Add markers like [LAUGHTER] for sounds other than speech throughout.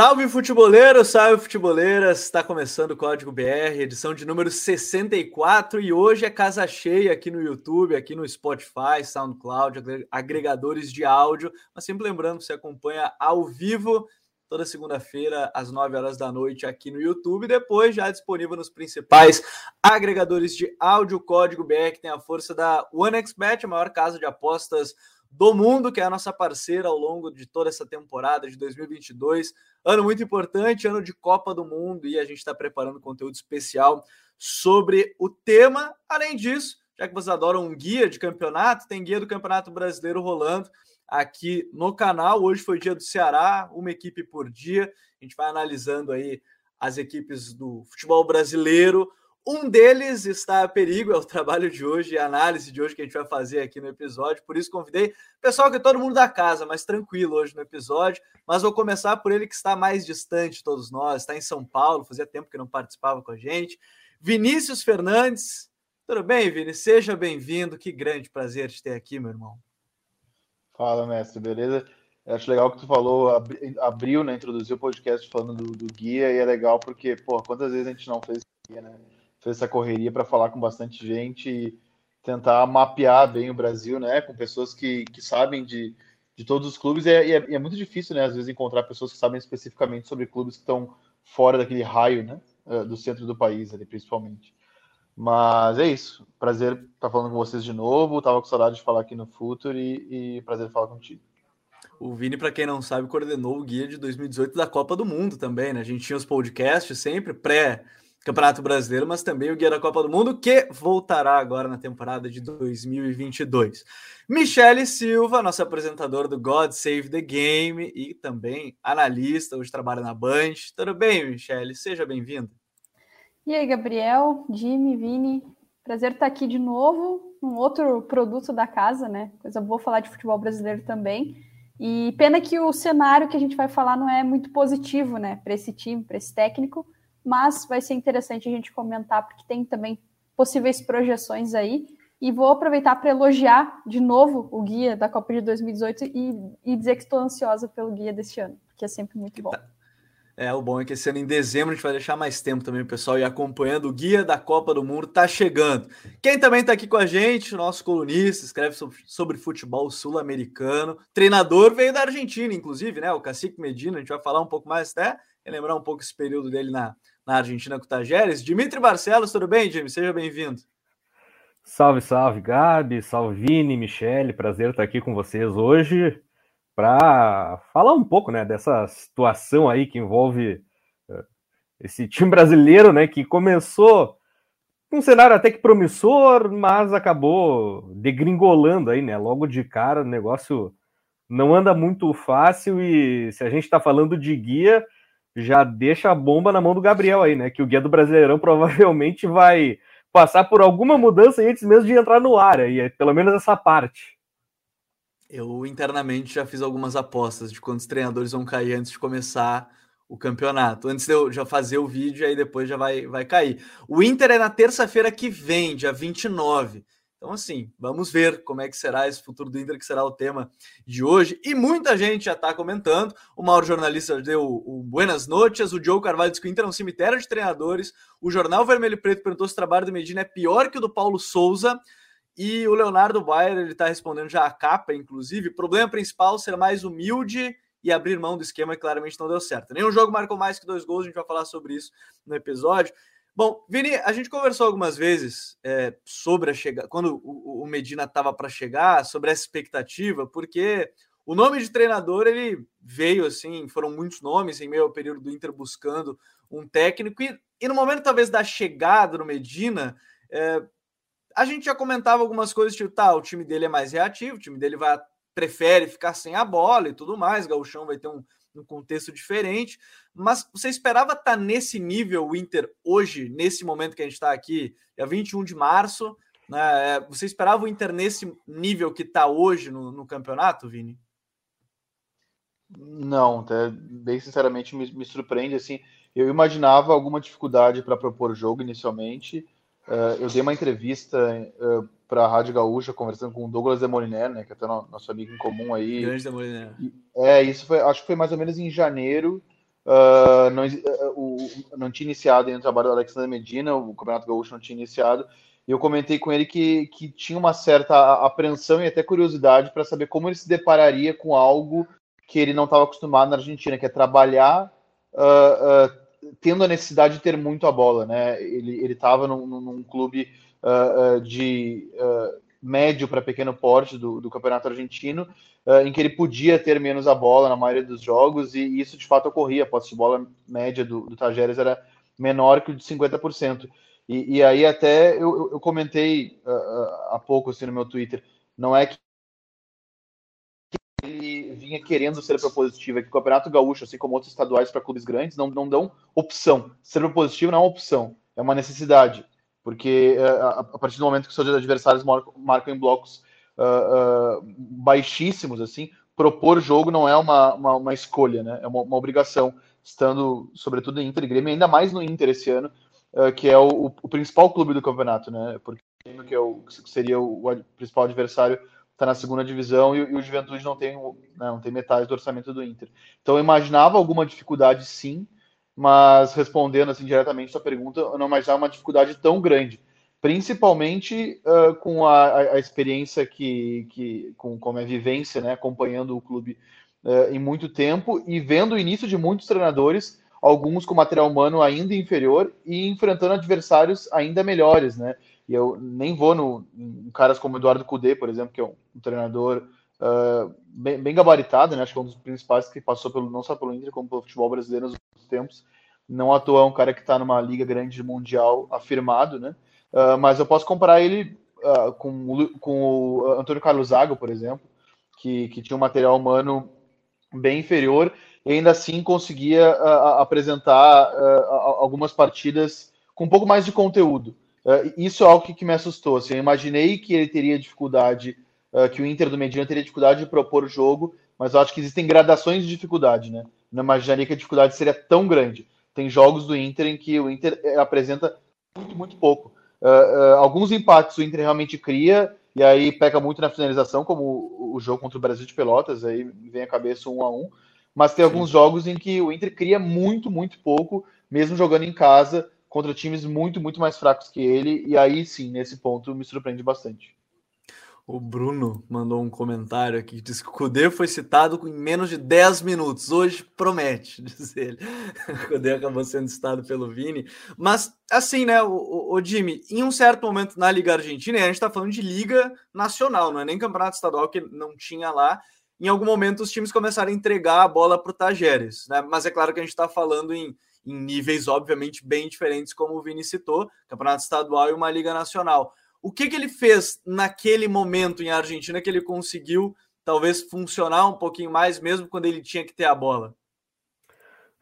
Salve futeboleiros, salve futeboleiras! Está começando o Código BR, edição de número 64 e hoje é casa cheia aqui no YouTube, aqui no Spotify, SoundCloud, agregadores de áudio. Mas sempre lembrando, você acompanha ao vivo toda segunda-feira às 9 horas da noite aqui no YouTube, depois já disponível nos principais agregadores de áudio. Código BR que tem a força da OneXBet, a maior casa de apostas do mundo, que é a nossa parceira ao longo de toda essa temporada de 2022. Ano muito importante, ano de Copa do Mundo, e a gente está preparando conteúdo especial sobre o tema. Além disso, já que vocês adoram um guia de campeonato, tem guia do Campeonato Brasileiro rolando aqui no canal. Hoje foi dia do Ceará, uma equipe por dia. A gente vai analisando aí as equipes do futebol brasileiro. Um deles está a perigo, é o trabalho de hoje, a análise de hoje que a gente vai fazer aqui no episódio. Por isso, convidei pessoal que é todo mundo da casa, mais tranquilo hoje no episódio. Mas vou começar por ele que está mais distante de todos nós, está em São Paulo, fazia tempo que não participava com a gente. Vinícius Fernandes. Tudo bem, Vini? Seja bem-vindo. Que grande prazer te ter aqui, meu irmão. Fala, mestre, beleza? Eu acho legal que tu falou, abriu, né, introduziu o podcast falando do, do, guia, e é legal porque, pô, quantas vezes a gente não fez guia, né? Fez essa correria para falar com bastante gente e tentar mapear bem o Brasil, né? Com pessoas que, que sabem de, de todos os clubes. E é, e é, é muito difícil, né? Às vezes encontrar pessoas que sabem especificamente sobre clubes que estão fora daquele raio, né? Eh, do centro do país, ali, principalmente. Mas é isso. Prazer estar falando com vocês de novo. Tava com saudade de falar aqui no Futuro e, e prazer falar contigo. O Vini, para quem não sabe, coordenou o guia de 2018 da Copa do Mundo também, né? A gente tinha os podcasts sempre pré Campeonato Brasileiro, mas também o Guia da Copa do Mundo, que voltará agora na temporada de 2022. Michele Silva, nosso apresentador do God Save the Game e também analista, hoje trabalha na Band. Tudo bem, Michele? Seja bem-vindo. E aí, Gabriel, Jimmy, Vini, prazer estar aqui de novo, um outro produto da casa, né? Coisa boa falar de futebol brasileiro também. E pena que o cenário que a gente vai falar não é muito positivo, né, para esse time, para esse técnico mas vai ser interessante a gente comentar, porque tem também possíveis projeções aí. E vou aproveitar para elogiar de novo o guia da Copa de 2018 e, e dizer que estou ansiosa pelo guia deste ano, que é sempre muito bom. É, o bom é que esse ano em dezembro a gente vai deixar mais tempo também, pessoal, e acompanhando o guia da Copa do Mundo tá chegando. Quem também está aqui com a gente, nosso colunista, escreve sobre, sobre futebol sul-americano, treinador veio da Argentina, inclusive, né? O Cacique Medina, a gente vai falar um pouco mais até, relembrar um pouco esse período dele na, na Argentina com o Tajeres. Dimitri Barcelos, tudo bem, Jimmy? Seja bem-vindo. Salve, salve, Gabi, salve, Vini, Michele, prazer estar aqui com vocês hoje para falar um pouco, né, dessa situação aí que envolve uh, esse time [LAUGHS] brasileiro, né, que começou um cenário até que promissor, mas acabou degringolando aí, né, logo de cara, o negócio não anda muito fácil e se a gente está falando de guia, já deixa a bomba na mão do Gabriel aí, né? Que o guia do Brasileirão [LAUGHS] provavelmente vai passar por alguma mudança antes mesmo de entrar no ar, aí, pelo menos essa parte. Eu internamente já fiz algumas apostas de quantos treinadores vão cair antes de começar o campeonato. Antes de eu já fazer o vídeo, aí depois já vai, vai cair. O Inter é na terça-feira que vem, dia 29. Então, assim, vamos ver como é que será esse futuro do Inter, que será o tema de hoje. E muita gente já está comentando. O maior jornalista deu o Buenas Noches. O Joe Carvalho disse que o Inter é um cemitério de treinadores. O Jornal Vermelho e Preto perguntou se o trabalho do Medina é pior que o do Paulo Souza. E o Leonardo Bayer, está respondendo já a capa, inclusive. Problema principal ser mais humilde e abrir mão do esquema que claramente não deu certo. Nenhum jogo marcou mais que dois gols, a gente vai falar sobre isso no episódio. Bom, Vini, a gente conversou algumas vezes é, sobre a chegada, quando o, Medina estava para chegar, sobre essa expectativa, porque o nome de treinador ele veio assim, foram muitos nomes em meio ao período do Inter buscando um técnico, e, e no momento talvez da chegada no Medina, é, a gente já comentava algumas coisas, tipo, tá, o time dele é mais reativo, o time dele vai prefere ficar sem a bola e tudo mais, Gauchão vai ter um, um contexto diferente. Mas você esperava estar tá nesse nível, o Inter, hoje, nesse momento que a gente está aqui, é 21 de março, né? É, você esperava o Inter nesse nível que está hoje no, no, campeonato, Vini? Não, até, bem sinceramente me, me surpreende. Assim, eu imaginava alguma dificuldade para propor jogo inicialmente. Uh, eu dei uma entrevista uh, para a Rádio Gaúcha, conversando com o Douglas Demoliner, né, que é até nosso amigo em comum aí. Grande Demoliner. É, isso foi, acho que foi mais ou menos em janeiro, uh, não, uh, o, não tinha iniciado o trabalho do Alexandre Medina, o Campeonato Gaúcho não tinha iniciado, e eu comentei com ele que, que tinha uma certa apreensão e até curiosidade para saber como ele se depararia com algo que ele não estava acostumado na Argentina, que é trabalhar uh, tendo a necessidade de ter muito a bola, né? Ele estava num, num, clube de médio para pequeno porte do, do campeonato argentino, uh, em que ele podia ter menos a bola na maioria dos jogos, e, isso de fato ocorria. A posse de bola média do, do Tajeres era menor que o de 50%. E, e aí até eu, eu comentei uh, uh, há pouco assim, no meu Twitter, não é que ele vinha querendo ser propositivo, é que o Campeonato Gaúcho, assim como outros estaduais para clubes grandes, não, não dão opção. Ser propositivo não é uma opção, é uma necessidade porque uh, a, partir do momento que seus adversários marcam, marcam em blocos uh, uh, baixíssimos, assim, propor jogo não é uma, uma, uma escolha, né? É uma, uma, obrigação, estando sobretudo em Inter e Grêmio, ainda mais no Inter esse ano, que é o, o, principal clube do campeonato, né? Porque que, é o, que seria o, o principal adversário está na segunda divisão e, e, o Juventude não tem, né, não tem metade do orçamento do Inter. Então eu imaginava alguma dificuldade sim, mas respondendo assim diretamente sua pergunta, eu não imaginava uma dificuldade tão grande, principalmente uh, com a, a, experiência que, que com, com a minha vivência, né, acompanhando o clube uh, em muito tempo e vendo o início de muitos treinadores, alguns com material humano ainda inferior e enfrentando adversários ainda melhores, né? E eu nem vou no, em caras como Eduardo Cudê, por exemplo, que é um, um treinador uh, bem, bem, gabaritado, né? Acho que é um dos principais que passou pelo, não só pelo Inter, como pelo futebol brasileiro nos últimos tempos. Não à toa é um cara que está numa liga grande mundial afirmado, né? Uh, mas eu posso comparar ele uh, com, com o Antônio Carlos Zago, por exemplo, que, que tinha um material humano bem inferior e ainda assim conseguia apresentar algumas partidas com um pouco mais de conteúdo. isso é algo que, me assustou. Assim, eu imaginei que ele teria dificuldade uh, que o Inter do Medina teria dificuldade de propor o jogo, mas eu acho que existem gradações de dificuldade, né? Não imaginaria que a dificuldade seria tão grande. Tem jogos do Inter em que o Inter eh, apresenta muito, muito pouco. Uh, uh, alguns empates o Inter realmente cria, e aí peca muito na finalização, como o, o, jogo contra o Brasil de Pelotas, aí vem a cabeça um a um. Mas tem Sim. alguns jogos em que o Inter cria muito, muito pouco, mesmo jogando em casa, contra times muito, muito mais fracos que ele, e aí sim, nesse ponto, me surpreende bastante. O Bruno mandou um comentário aqui diz que o Kudê foi citado em menos de 10 minutos. Hoje promete, [LAUGHS] diz ele. O Kudê acabou sendo citado pelo Vini. Mas, assim, né, o, o, o Jimmy, em um certo momento na Liga Argentina, a gente está falando de Liga Nacional, não é nem campeonato estadual que não tinha lá. Em algum momento os times começaram a entregar a bola para o Tajeres, né? Mas é claro que a gente está falando em, em níveis, obviamente, bem diferentes, como o Vini citou, campeonato estadual e uma Liga Nacional. O que, que ele fez naquele momento em Argentina que ele conseguiu talvez funcionar um pouquinho mais, mesmo quando ele tinha que ter a bola?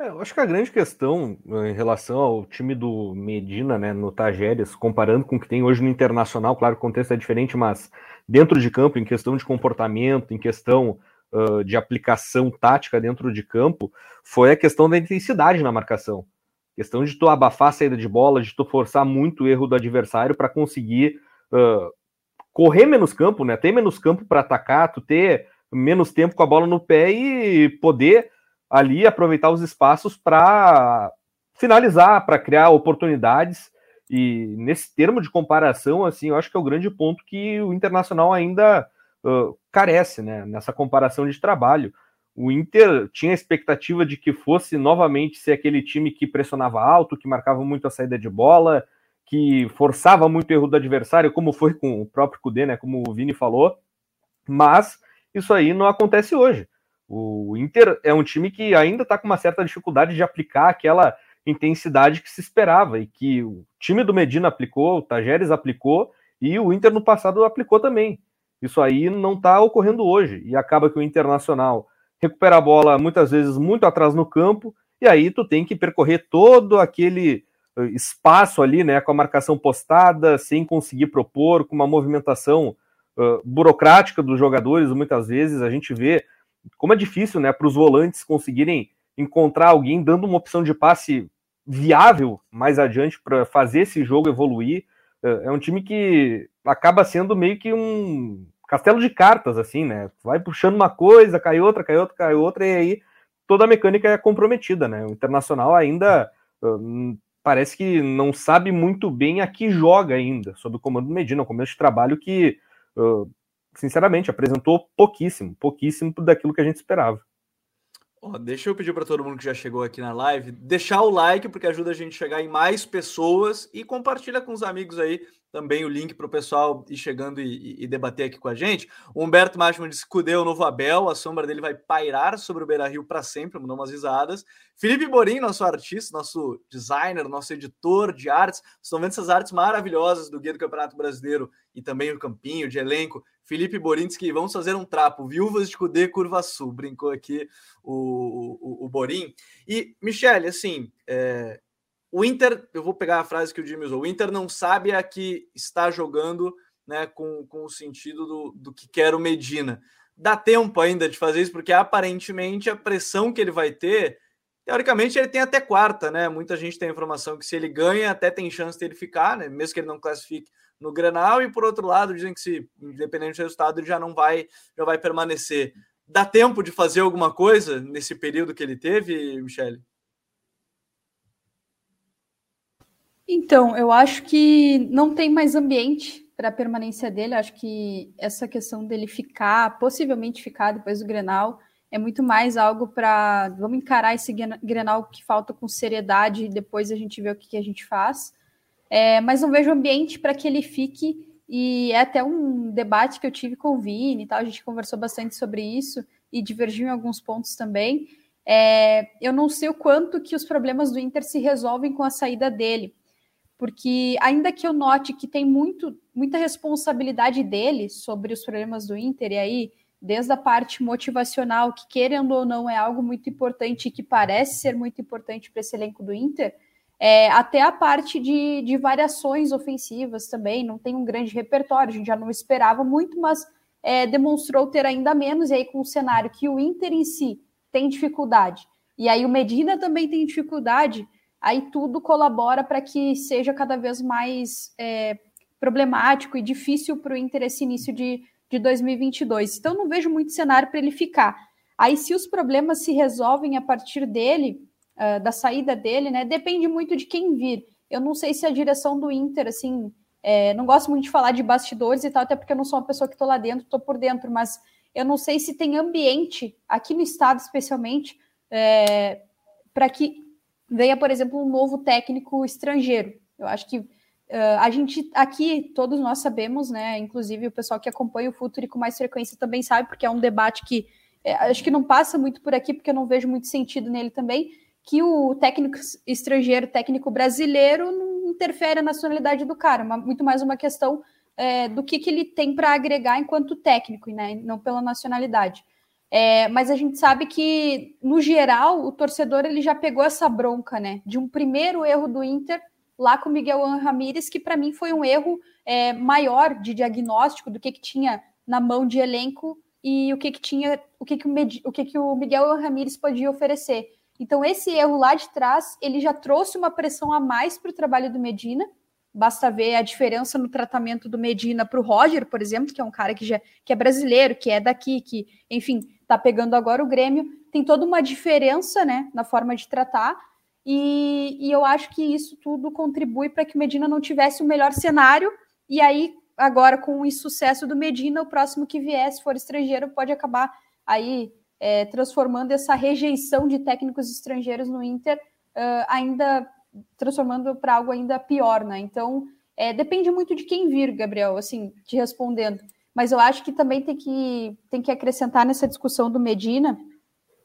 É, eu acho que a grande questão eh, em relação ao time do Medina, né, no Tajeres, comparando com o que tem hoje no Internacional, claro que o contexto é diferente, mas dentro de campo, em questão de comportamento, em questão uh, de aplicação tática dentro de campo, foi a questão da intensidade na marcação. Questão de tu abafar a saída de bola, de tu forçar muito o erro do adversário para conseguir correr menos campo, né? Ter menos campo para atacar, tu ter menos tempo com a bola no pé e poder ali aproveitar os espaços para finalizar, para criar oportunidades. E nesse termo de comparação, assim, eu acho que é o grande ponto que o Internacional ainda uh, carece, né? Nessa comparação de trabalho. O Inter tinha a expectativa de que fosse novamente ser aquele time que pressionava alto, que marcava muito a saída de bola, que forçava muito o erro do adversário, como foi com o próprio Cudê, né, como o Vini falou, mas isso aí não acontece hoje. O Inter é um time que ainda está com uma certa dificuldade de aplicar aquela intensidade que se esperava e que o time do Medina aplicou, o Tajeres aplicou e o Inter no passado aplicou também. Isso aí não está ocorrendo hoje e acaba que o Internacional recupera a bola muitas vezes muito atrás no campo e aí tu tem que percorrer todo aquele espaço ali, né, com a marcação postada, sem conseguir propor, com uma movimentação uh, burocrática dos jogadores, muitas vezes a gente vê como é difícil, né, para os volantes conseguirem encontrar alguém dando uma opção de passe viável mais adiante para fazer esse jogo evoluir. Uh, é um time que acaba sendo meio que um castelo de cartas, assim, né? Vai puxando uma coisa, cai outra, cai outra, cai outra, e aí toda a mecânica é comprometida, né? O Internacional ainda uh, parece que não sabe muito bem a que joga ainda, sob o comando do Medina, um começo de trabalho que, uh, sinceramente, apresentou pouquíssimo, pouquíssimo daquilo que a gente esperava. Oh, deixa eu pedir para todo mundo que já chegou aqui na live deixar o like, porque ajuda a gente a chegar em mais pessoas e compartilha com os amigos aí também o link para o pessoal ir chegando e, e, debater aqui com a gente. O Humberto Máximo disse que o novo Abel, a sombra dele vai pairar sobre o Beira Rio para sempre, mandou umas risadas. Felipe Borim, nosso artista, nosso designer, nosso editor de artes, estão vendo essas artes maravilhosas do Guia do Campeonato Brasileiro e também o Campinho, de elenco. Felipe que vamos fazer um trapo, viúvas de Cudê Curva Sul, brincou aqui o, o, o Borim. E, Michele, assim, é, o Inter, eu vou pegar a frase que o Jimmy usou, o Inter não sabe a que está jogando né, com, com o sentido do, do que quer o Medina. Dá tempo ainda de fazer isso, porque aparentemente a pressão que ele vai ter, teoricamente ele tem até quarta, né? Muita gente tem a informação que se ele ganha, até tem chance de ele ficar, né? Mesmo que ele não classifique no Grenal, e por outro lado, dizem que se, independente do resultado, ele já não vai, já vai permanecer. Dá tempo de fazer alguma coisa nesse período que ele teve, Michele? Então, eu acho que não tem mais ambiente para a permanência dele. Acho que essa questão dele ficar, possivelmente ficar depois do Grenal, é muito mais algo para vamos encarar esse Grenal que falta com seriedade e depois a gente vê o que, que a gente faz. É, mas não vejo ambiente para que ele fique. E é até um debate que eu tive com o Vini e tal. A gente conversou bastante sobre isso e divergiu em alguns pontos também. É, eu não sei o quanto que os problemas do Inter se resolvem com a saída dele porque ainda que eu note que tem muito, muita responsabilidade dele sobre os problemas do Inter, e aí, desde a parte motivacional, que querendo ou não é algo muito importante e que parece ser muito importante para esse elenco do Inter, é, até a parte de, de variações ofensivas também, não tem um grande repertório, a gente já não esperava muito, mas é, demonstrou ter ainda menos, e aí com o cenário que o Inter em si tem dificuldade, e aí o Medina também tem dificuldade, aí tudo colabora para que seja cada vez mais é, problemático e difícil para o Inter esse início de, de 2022. Então, não vejo muito cenário para ele ficar. Aí, se os problemas se resolvem a partir dele, uh, da saída dele, né, depende muito de quem vir. Eu não sei se a direção do Inter, assim, é, não gosto muito de falar de bastidores e tal, até porque eu não sou uma pessoa que estou lá dentro, estou por dentro, mas eu não sei se tem ambiente, aqui no estado especialmente, é, para que venha, por exemplo, um novo técnico estrangeiro. Eu acho que uh, a gente aqui, todos nós sabemos, né? Inclusive o pessoal que acompanha o Futuri com mais frequência também sabe, porque é um debate que é, acho que não passa muito por aqui, porque eu não vejo muito sentido nele também, que o técnico estrangeiro, técnico brasileiro, não interfere na nacionalidade do cara, uma, muito mais uma questão é, do que, que ele tem para agregar enquanto técnico, né? Não pela nacionalidade. É, mas a gente sabe que, no geral, o torcedor ele já pegou essa bronca, né? De um primeiro erro do Inter lá com Miguel Ramírez, que para mim foi um erro é, maior de diagnóstico do que, que tinha na mão de elenco e o que, que tinha, o que, que, o, o, que, que o Miguel Ramírez podia oferecer. Então, esse erro lá de trás, ele já trouxe uma pressão a mais para o trabalho do Medina, Basta ver a diferença no tratamento do Medina para o Roger, por exemplo, que é um cara que, já, que é brasileiro, que é daqui, que, enfim, está pegando agora o Grêmio. Tem toda uma diferença né, na forma de tratar. E, e eu acho que isso tudo contribui para que Medina não tivesse o melhor cenário. E aí, agora, com o insucesso do Medina, o próximo que vier, se for estrangeiro, pode acabar aí é, transformando essa rejeição de técnicos estrangeiros no Inter uh, ainda transformando para algo ainda pior, né? Então, é, depende muito de quem vir, Gabriel, assim, te respondendo. Mas eu acho que também tem que, tem que acrescentar nessa discussão do Medina.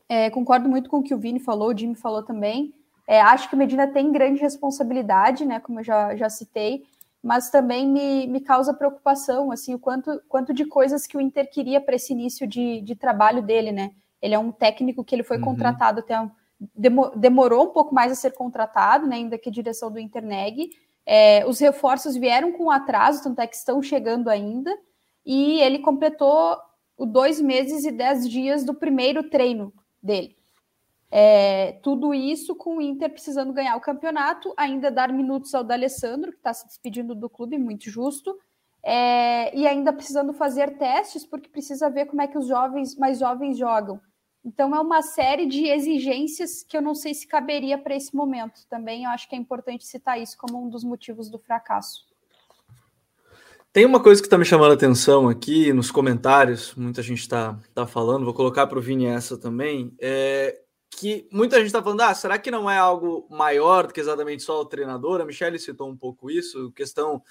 É, concordo muito com o que o Vini falou, o Jimmy falou também. É, acho que o Medina tem grande responsabilidade, né? Como eu já, já citei, mas também me, me causa preocupação, assim, o quanto, quanto de coisas que o Inter queria para esse início de, de trabalho dele, né? Ele é um técnico que ele foi uhum. contratado até um, demorou um pouco mais a ser contratado, né, ainda que a direção do Interneg. É, os reforços vieram com atraso, tanto é que estão chegando ainda, e ele completou os dois meses e dez dias do primeiro treino dele. É, tudo isso com o Inter precisando ganhar o campeonato, ainda dar minutos ao D'Alessandro, que está se despedindo do clube, muito justo, é, e ainda precisando fazer testes, porque precisa ver como é que os jovens mais jovens jogam. Então é uma série de exigências que eu não sei se caberia para esse momento. Também eu acho que é importante citar isso como um dos motivos do fracasso. Tem uma coisa que está me chamando a atenção aqui nos comentários, muita gente está tá falando, vou colocar para o Vini essa também, é que muita gente está falando, ah, será que não é algo maior do que exatamente só o treinador? A Michelle citou um pouco isso, questão...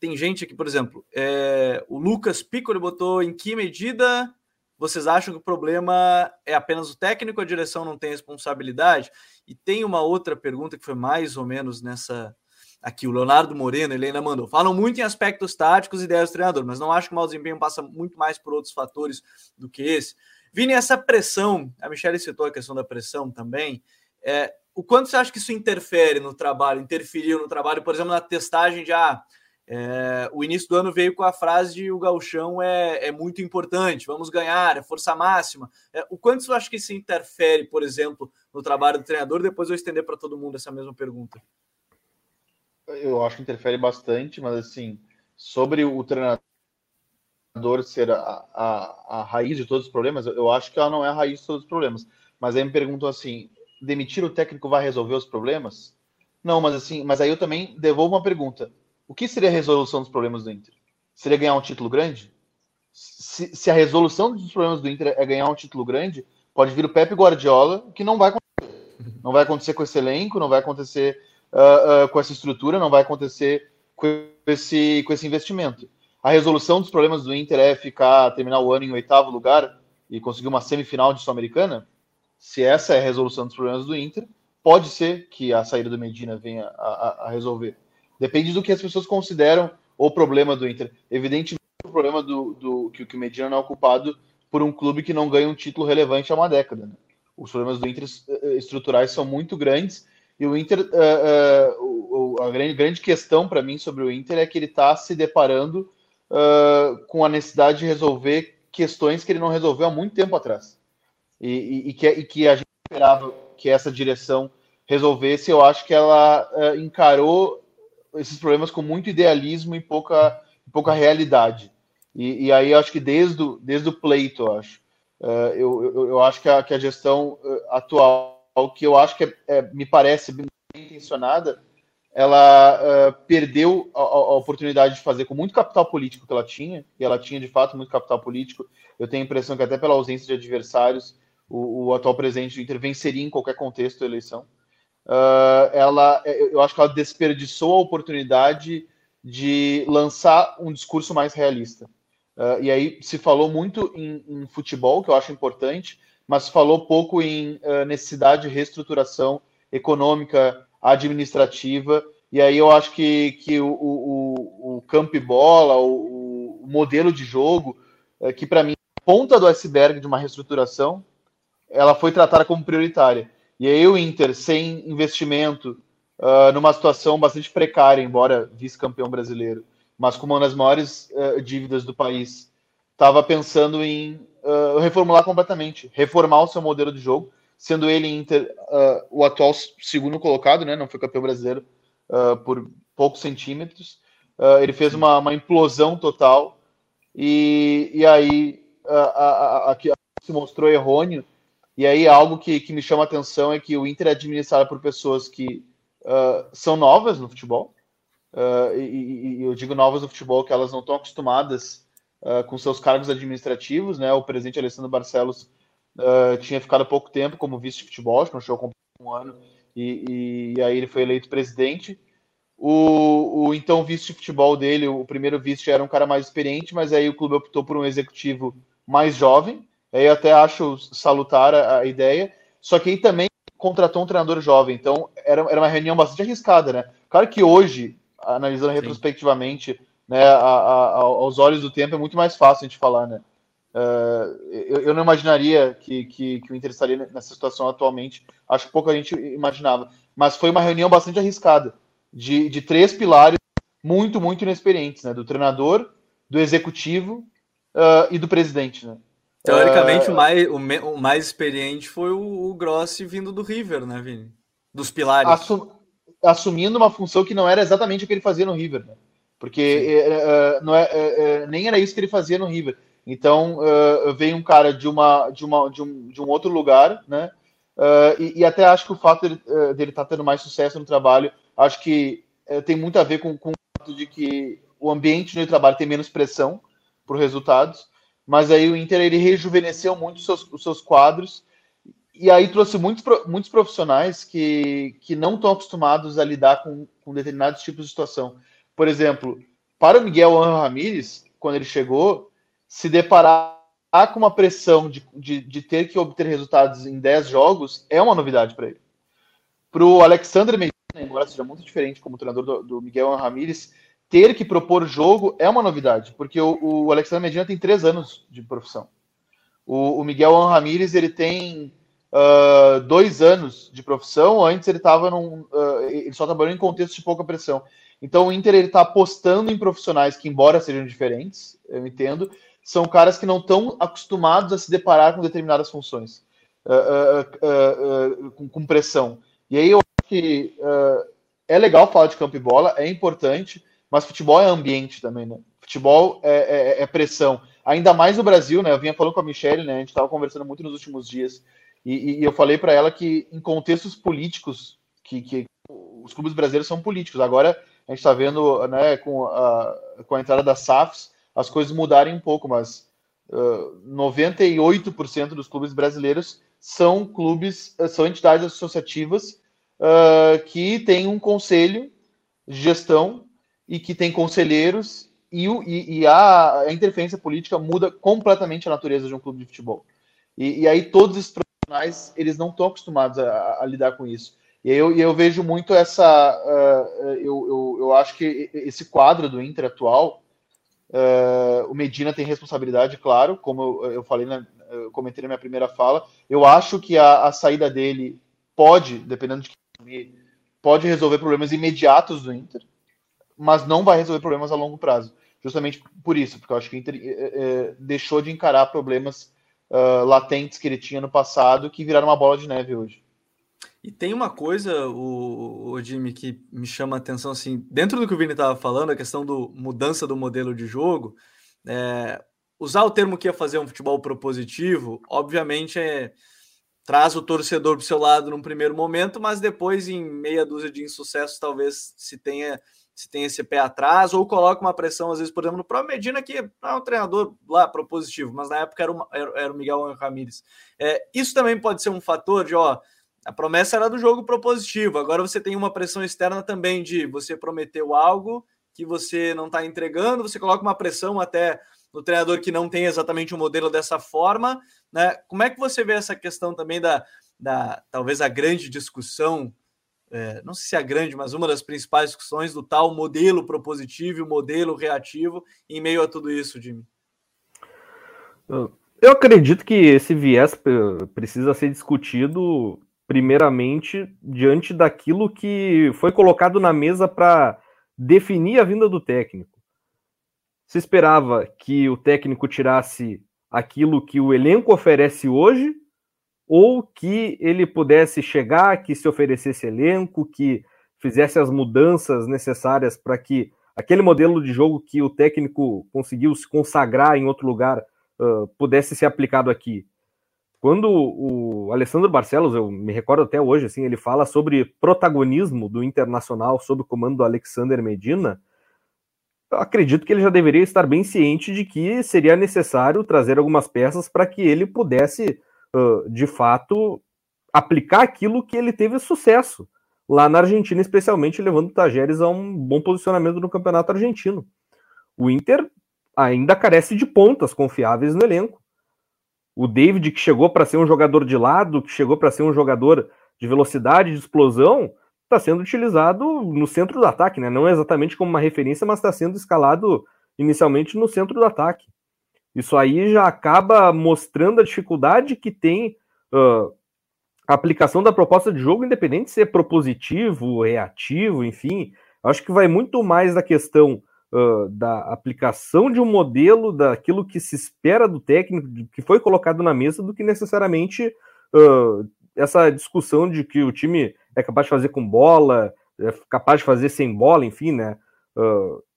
Tem gente aqui, por exemplo, é, o Lucas Piccoli botou em que medida vocês acham que o problema é apenas o técnico, a direção não tem responsabilidade? E tem uma outra pergunta que foi mais ou menos nessa. Aqui, o Leonardo Moreno, ele ainda mandou. Falam muito em aspectos táticos e ideias do treinador, mas não acho que o mau desempenho passa muito mais por outros fatores do que esse. Vini, essa pressão, a Michelle citou a questão da pressão também. É, o quanto você acha que isso interfere no trabalho, interferiu no trabalho, por exemplo, na testagem de ah, é, o início do ano veio com a frase de o gauchão é, é muito importante, vamos ganhar, é força máxima. É, o quanto você acha que isso interfere, por exemplo, no trabalho do treinador? Depois eu estender para todo mundo essa mesma pergunta. Eu acho que interfere bastante, mas assim, sobre o treinador ser a, a, a raiz de todos os problemas, eu acho que ela não é a raiz de todos os problemas. Mas aí me perguntam assim: demitir o técnico vai resolver os problemas? Não, mas assim, mas aí eu também devolvo uma pergunta o que seria a resolução dos problemas do Inter? Seria ganhar um título grande? Se, se, a resolução dos problemas do Inter é ganhar um título grande, pode vir o Pepe Guardiola, que não vai acontecer. Não vai acontecer com esse elenco, não vai acontecer uh, uh, com essa estrutura, não vai acontecer com esse, com esse investimento. A resolução dos problemas do Inter é ficar, terminar o ano em oitavo lugar e conseguir uma semifinal de Sul-Americana? Se essa é a resolução dos problemas do Inter, pode ser que a saída do Medina venha a, a, a resolver. Depende do que as pessoas consideram o problema do Inter. Evidentemente, o problema do, do que, que o Medina não é ocupado por um clube que não ganha um título relevante há uma década. Né? Os problemas do Inter eh, estruturais são muito grandes e o Inter, uh, uh, a grande, grande questão para mim sobre o Inter é que ele está se deparando uh, com a necessidade de resolver questões que ele não resolveu há muito tempo atrás. E, e, e, que, e que, a gente esperava que essa direção resolvesse, eu acho que ela encarou esses problemas com muito idealismo e pouca, pouca realidade. E, aí acho que desde o, desde o pleito, eu acho, uh, eu, eu, eu, acho que a, que a gestão uh, atual, que eu acho que é, é, me parece bem intencionada, ela uh, perdeu a, a, oportunidade de fazer com muito capital político que ela tinha, e ela tinha de fato muito capital político. Eu tenho a impressão que até pela ausência de adversários, o, o atual presidente do Inter venceria em qualquer contexto da eleição uh, ela, eu acho que ela desperdiçou a oportunidade de lançar um discurso mais realista. Uh, e aí se falou muito em, em, futebol, que eu acho importante, mas falou pouco em necessidade de reestruturação econômica, administrativa. E aí eu acho que, que o, o, o campo e bola, o, o modelo de jogo, uh, que para mim ponta do iceberg de uma reestruturação, ela foi tratada como prioritária. E aí o Inter, sem investimento, uh, numa situação bastante precária, embora vice-campeão brasileiro, mas com uma das maiores uh, dívidas do país, estava pensando em uh, reformular completamente, reformar o seu modelo de jogo, sendo ele Inter o atual segundo colocado, né? Não foi campeão brasileiro por poucos centímetros. ele fez uma, uma, implosão total e, e aí a, a, a, se mostrou errôneo e aí algo que, que me chama a atenção é que o Inter é administrado por pessoas que uh, são novas no futebol. Uh, e, e, eu digo novas no futebol que elas não estão acostumadas uh, com seus cargos administrativos, né? O presidente Alessandro Barcelos tinha ficado pouco tempo como vice de futebol, acho que não chegou um ano, e, e, aí ele foi eleito presidente. O, o então vice de futebol dele, o primeiro vice, era um cara mais experiente, mas aí o clube optou por um executivo mais jovem, eu até acho salutar a, a, ideia. Só que aí também contratou um treinador jovem. Então era, era uma reunião bastante arriscada, né? Claro que hoje, analisando Sim. retrospectivamente, né, a, a, aos olhos do tempo, é muito mais fácil a gente falar, né? Uh, eu, eu, não imaginaria que, que, que, o Inter estaria nessa situação atualmente. Acho que pouca gente imaginava. Mas foi uma reunião bastante arriscada, de, de três pilares muito, muito inexperientes, né? Do treinador, do executivo uh, e do presidente, né? Teoricamente, uh... o, mais, o, me, o, mais experiente foi o, o Grossi vindo do River, né, Vini? Dos pilares. Assum, assumindo uma função que não era exatamente o que ele fazia no River, né? Porque uh, não é, nem era isso que ele fazia no River. Então uh, vem um cara de uma de uma de um, de um outro lugar, né? Uh, e, e, até acho que o fato dele uh, estar tá tendo mais sucesso no trabalho, acho que tem muito a ver com, com o fato de que o ambiente no trabalho tem menos pressão por resultados. Mas aí o Inter ele rejuvenesceu muito os seus, os seus quadros e aí trouxe muitos, muitos profissionais que, que não estão acostumados a lidar com, com determinados tipos de situação. Por exemplo, para o Miguel Ramírez, quando ele chegou, se deparar com uma pressão de, de, de ter que obter resultados em 10 jogos é uma novidade para ele. Para o Alexandre Medina, embora seja muito diferente como treinador do, do Miguel Ramírez, ter que propor jogo é uma novidade, porque o, o Alexandre Medina tem três anos de profissão. O, o Miguel Ramírez ele tem uh, dois anos de profissão, antes ele estava num. Uh, ele só trabalhou em contexto de pouca pressão. Então o Inter ele está apostando em profissionais que, embora sejam diferentes, eu entendo, são caras que não estão acostumados a se deparar com determinadas funções, uh, com, com, pressão. E aí eu acho que é legal falar de campo e bola, é importante, mas futebol é ambiente também, né? Futebol é, é, é pressão. Ainda mais no Brasil, né? Eu vinha falando com a Michelle, né? A gente estava conversando muito nos últimos dias e, e eu falei para ela que em contextos políticos, que, que, os clubes brasileiros são políticos. Agora a gente está vendo, né, com a, com a entrada das SAFs, as coisas mudarem um pouco, mas uh, 98% dos clubes brasileiros são clubes, são entidades associativas uh, que têm um conselho de gestão e que tem conselheiros e, e, e a, a, interferência política muda completamente a natureza de um clube de futebol. E, e aí todos esses profissionais eles não estão acostumados a, a, lidar com isso. E eu, eu vejo muito essa. Uh, eu, eu, eu, acho que esse quadro do Inter atual, uh, o Medina tem responsabilidade, claro, como eu, eu falei, na, eu comentei na minha primeira fala. Eu acho que a, a saída dele pode, dependendo de que pode resolver problemas imediatos do Inter, mas não vai resolver problemas a longo prazo. Justamente por isso, porque eu acho que o Inter é, deixou de encarar problemas uh, latentes que ele tinha no passado que viraram uma bola de neve hoje. E tem uma coisa, o, o Jimmy, que me chama a atenção, assim, dentro do que o Vini estava falando, a questão do mudança do modelo de jogo, é, usar o termo que ia fazer um futebol propositivo, obviamente é, traz o torcedor para o seu lado num primeiro momento, mas depois, em meia dúzia de insucessos, talvez se tenha se tem esse pé atrás, ou coloca uma pressão, às vezes, por exemplo, no próprio Medina, que não é um treinador lá propositivo, mas na época era, uma, era, era o Miguel Ramírez. É, isso também pode ser um fator de, ó, a promessa era do jogo propositivo, agora você tem uma pressão externa também de você prometeu algo que você não está entregando, você coloca uma pressão até no treinador que não tem exatamente um modelo dessa forma, né? Como é que você vê essa questão também da, da talvez a grande discussão é, não sei se é a grande, mas uma das principais discussões do tal modelo propositivo e modelo reativo em meio a tudo isso, Jimmy? Eu acredito que esse viés precisa ser discutido primeiramente diante daquilo que foi colocado na mesa para definir a vinda do técnico. Se esperava que o técnico tirasse aquilo que o elenco oferece hoje ou que ele pudesse chegar, que se oferecesse elenco, que fizesse as mudanças necessárias para que aquele modelo de jogo que o técnico conseguiu se consagrar em outro lugar uh, pudesse ser aplicado aqui. Quando o Alessandro Barcelos, eu me recordo até hoje, assim, ele fala sobre protagonismo do Internacional sob o comando do Alexander Medina, eu acredito que ele já deveria estar bem ciente de que seria necessário trazer algumas peças para que ele pudesse de fato, aplicar aquilo que ele teve sucesso lá na Argentina, especialmente levando o Tajeres a um bom posicionamento no campeonato argentino. O Inter ainda carece de pontas confiáveis no elenco. O David, que chegou para ser um jogador de lado, que chegou para ser um jogador de velocidade, de explosão, está sendo utilizado no centro do ataque, né? Não exatamente como uma referência, mas está sendo escalado inicialmente no centro do ataque. Isso aí já acaba mostrando a dificuldade que tem uh, a aplicação da proposta de jogo, independente de ser propositivo, reativo, enfim. Acho que vai muito mais da questão uh, da aplicação de um modelo, daquilo que se espera do técnico, que foi colocado na mesa, do que necessariamente uh, essa discussão de que o time é capaz de fazer com bola, é capaz de fazer sem bola, enfim, né?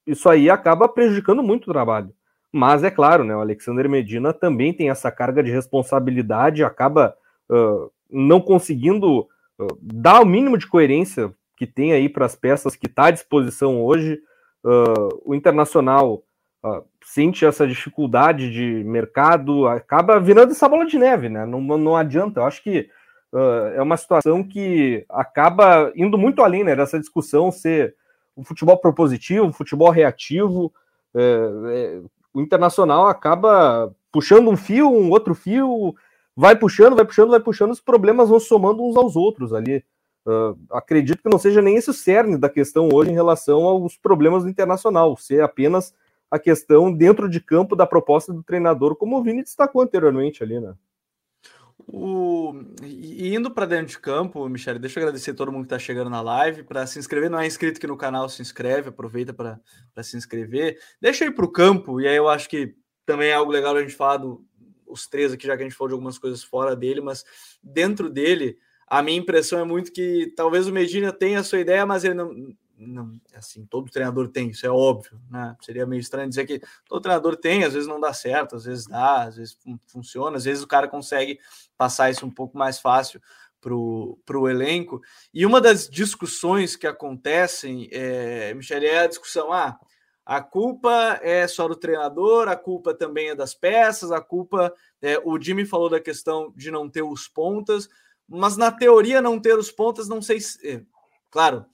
isso aí acaba prejudicando muito o trabalho. mas é claro, né, o Alexander Medina também tem essa carga de responsabilidade, acaba uh, não conseguindo uh, dar o mínimo de coerência que tem aí para as peças que está à disposição hoje. Uh, o Internacional sente essa dificuldade de mercado, acaba virando essa bola de neve, né? Não, não adianta. Eu acho que é uma situação que acaba indo muito além né, dessa discussão ser um futebol propositivo, um futebol reativo. É, é, o Internacional acaba puxando um fio, um outro fio, vai puxando, vai puxando, vai puxando, os problemas vão somando uns aos outros ali. Uh, acredito que não seja nem esse o cerne da questão hoje em relação aos problemas do Internacional, ser apenas a questão dentro de campo da proposta do treinador, como o Vini destacou anteriormente ali, né? O... E indo para dentro de campo, Michele, deixa eu agradecer todo mundo que está chegando na live. Para se inscrever, não é inscrito aqui no canal, se inscreve, aproveita para se inscrever. Deixa eu ir para o campo, e aí eu acho que também é algo legal a gente falar dos do, três aqui, já que a gente falou de algumas coisas fora dele, mas dentro dele, a minha impressão é muito que talvez o Medina tenha a sua ideia, mas ele não, não, assim, todo treinador tem, isso é óbvio, né? Seria meio estranho dizer que todo treinador tem, às vezes não dá certo, às vezes dá, às vezes funciona, às vezes o cara consegue passar isso um pouco mais fácil para o elenco. E uma das discussões que acontecem, é, Michele, é a discussão: ah, a culpa é só do treinador, a culpa também é das peças, a culpa. É, o Jimmy falou da questão de não ter os pontas, mas na teoria não ter os pontas, não sei se. É, claro,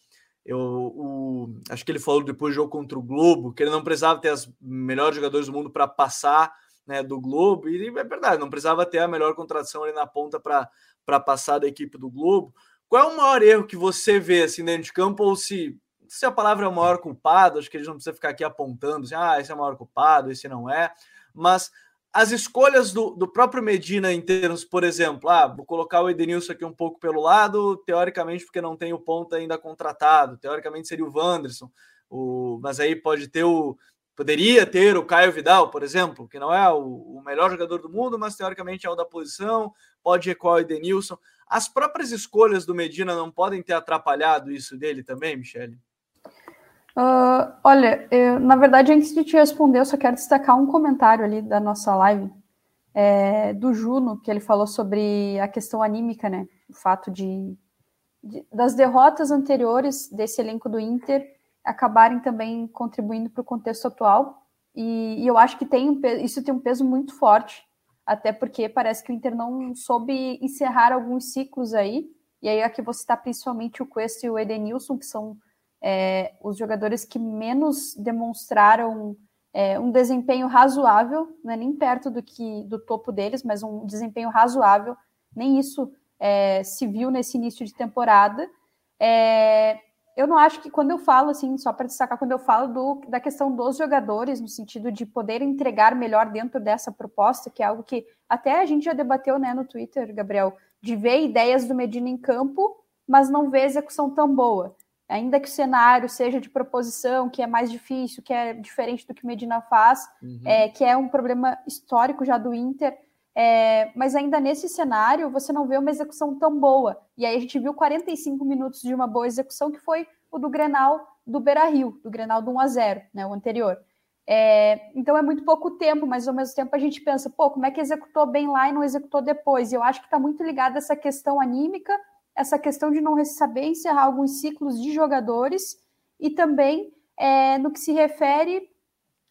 eu o, acho que ele falou depois do jogo contra o Globo que ele não precisava ter os melhores jogadores do mundo para passar né, do Globo, e é verdade, não precisava ter a melhor contratação ali na ponta para passar da equipe do Globo. Qual é o maior erro que você vê assim dentro de campo, ou se, se a palavra é o maior culpado, acho que eles não precisam ficar aqui apontando assim, ah, esse é o maior culpado, esse não é, mas as escolhas do, do próprio Medina em termos, por exemplo, ah, vou colocar o Edenilson aqui um pouco pelo lado, teoricamente, porque não tem o ponta ainda contratado, teoricamente seria o Wanderson, o, mas aí pode ter o. Poderia ter o Caio Vidal, por exemplo, que não é o, o melhor jogador do mundo, mas teoricamente é o da posição, pode recuar o Edenilson. As próprias escolhas do Medina não podem ter atrapalhado isso dele também, Michele? Uh, olha, eu, na verdade, antes de te responder, eu só quero destacar um comentário ali da nossa live é, do Juno, que ele falou sobre a questão anímica, né? O fato de, de das derrotas anteriores desse elenco do Inter acabarem também contribuindo para o contexto atual. E, e, eu acho que tem isso tem um peso muito forte, até porque parece que o Inter não soube encerrar alguns ciclos aí. E aí aqui você está principalmente o Quest e o Edenilson, que são é, os jogadores que menos demonstraram é, um desempenho razoável, não é nem perto do que do topo deles, mas um desempenho razoável, nem isso é, se viu nesse início de temporada. É, eu não acho que quando eu falo, assim, só para destacar, quando eu falo do, da questão dos jogadores, no sentido de poder entregar melhor dentro dessa proposta, que é algo que até a gente já debateu né, no Twitter, Gabriel, de ver ideias do Medina em campo, mas não ver execução tão boa ainda que o cenário seja de proposição, que é mais difícil, que é diferente do que Medina faz, uhum. é, que é um problema histórico já do Inter, é, mas ainda nesse cenário você não vê uma execução tão boa. E aí a gente viu 45 minutos de uma boa execução, que foi o do Grenal do Beira Rio, do Grenal do 1 a 0 né, o anterior. É, então é muito pouco tempo, mas ao mesmo tempo a gente pensa, pô, como é que executou bem lá e não executou depois? E eu acho que está muito ligado essa questão anímica essa questão de não saber encerrar alguns ciclos de jogadores e também é, no que se refere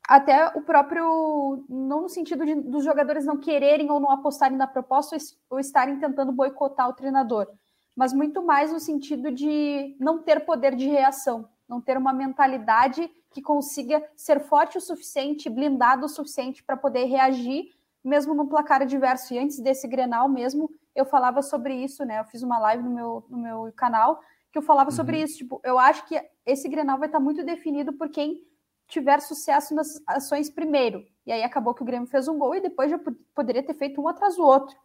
até o próprio, não no sentido de, dos jogadores não quererem ou não apostarem na proposta ou estarem tentando boicotar o treinador, mas muito mais no sentido de não ter poder de reação, não ter uma mentalidade que consiga ser forte o suficiente, blindado o suficiente para poder reagir, mesmo num placar adverso. E antes desse Grenal mesmo, eu falava sobre isso, né? Eu fiz uma live no meu, no meu canal que eu falava uhum. sobre isso. Tipo, eu acho que esse Grenal vai estar muito definido por quem tiver sucesso nas ações primeiro. E aí acabou que o Grêmio fez um gol e depois já poderia ter feito um atrás do outro.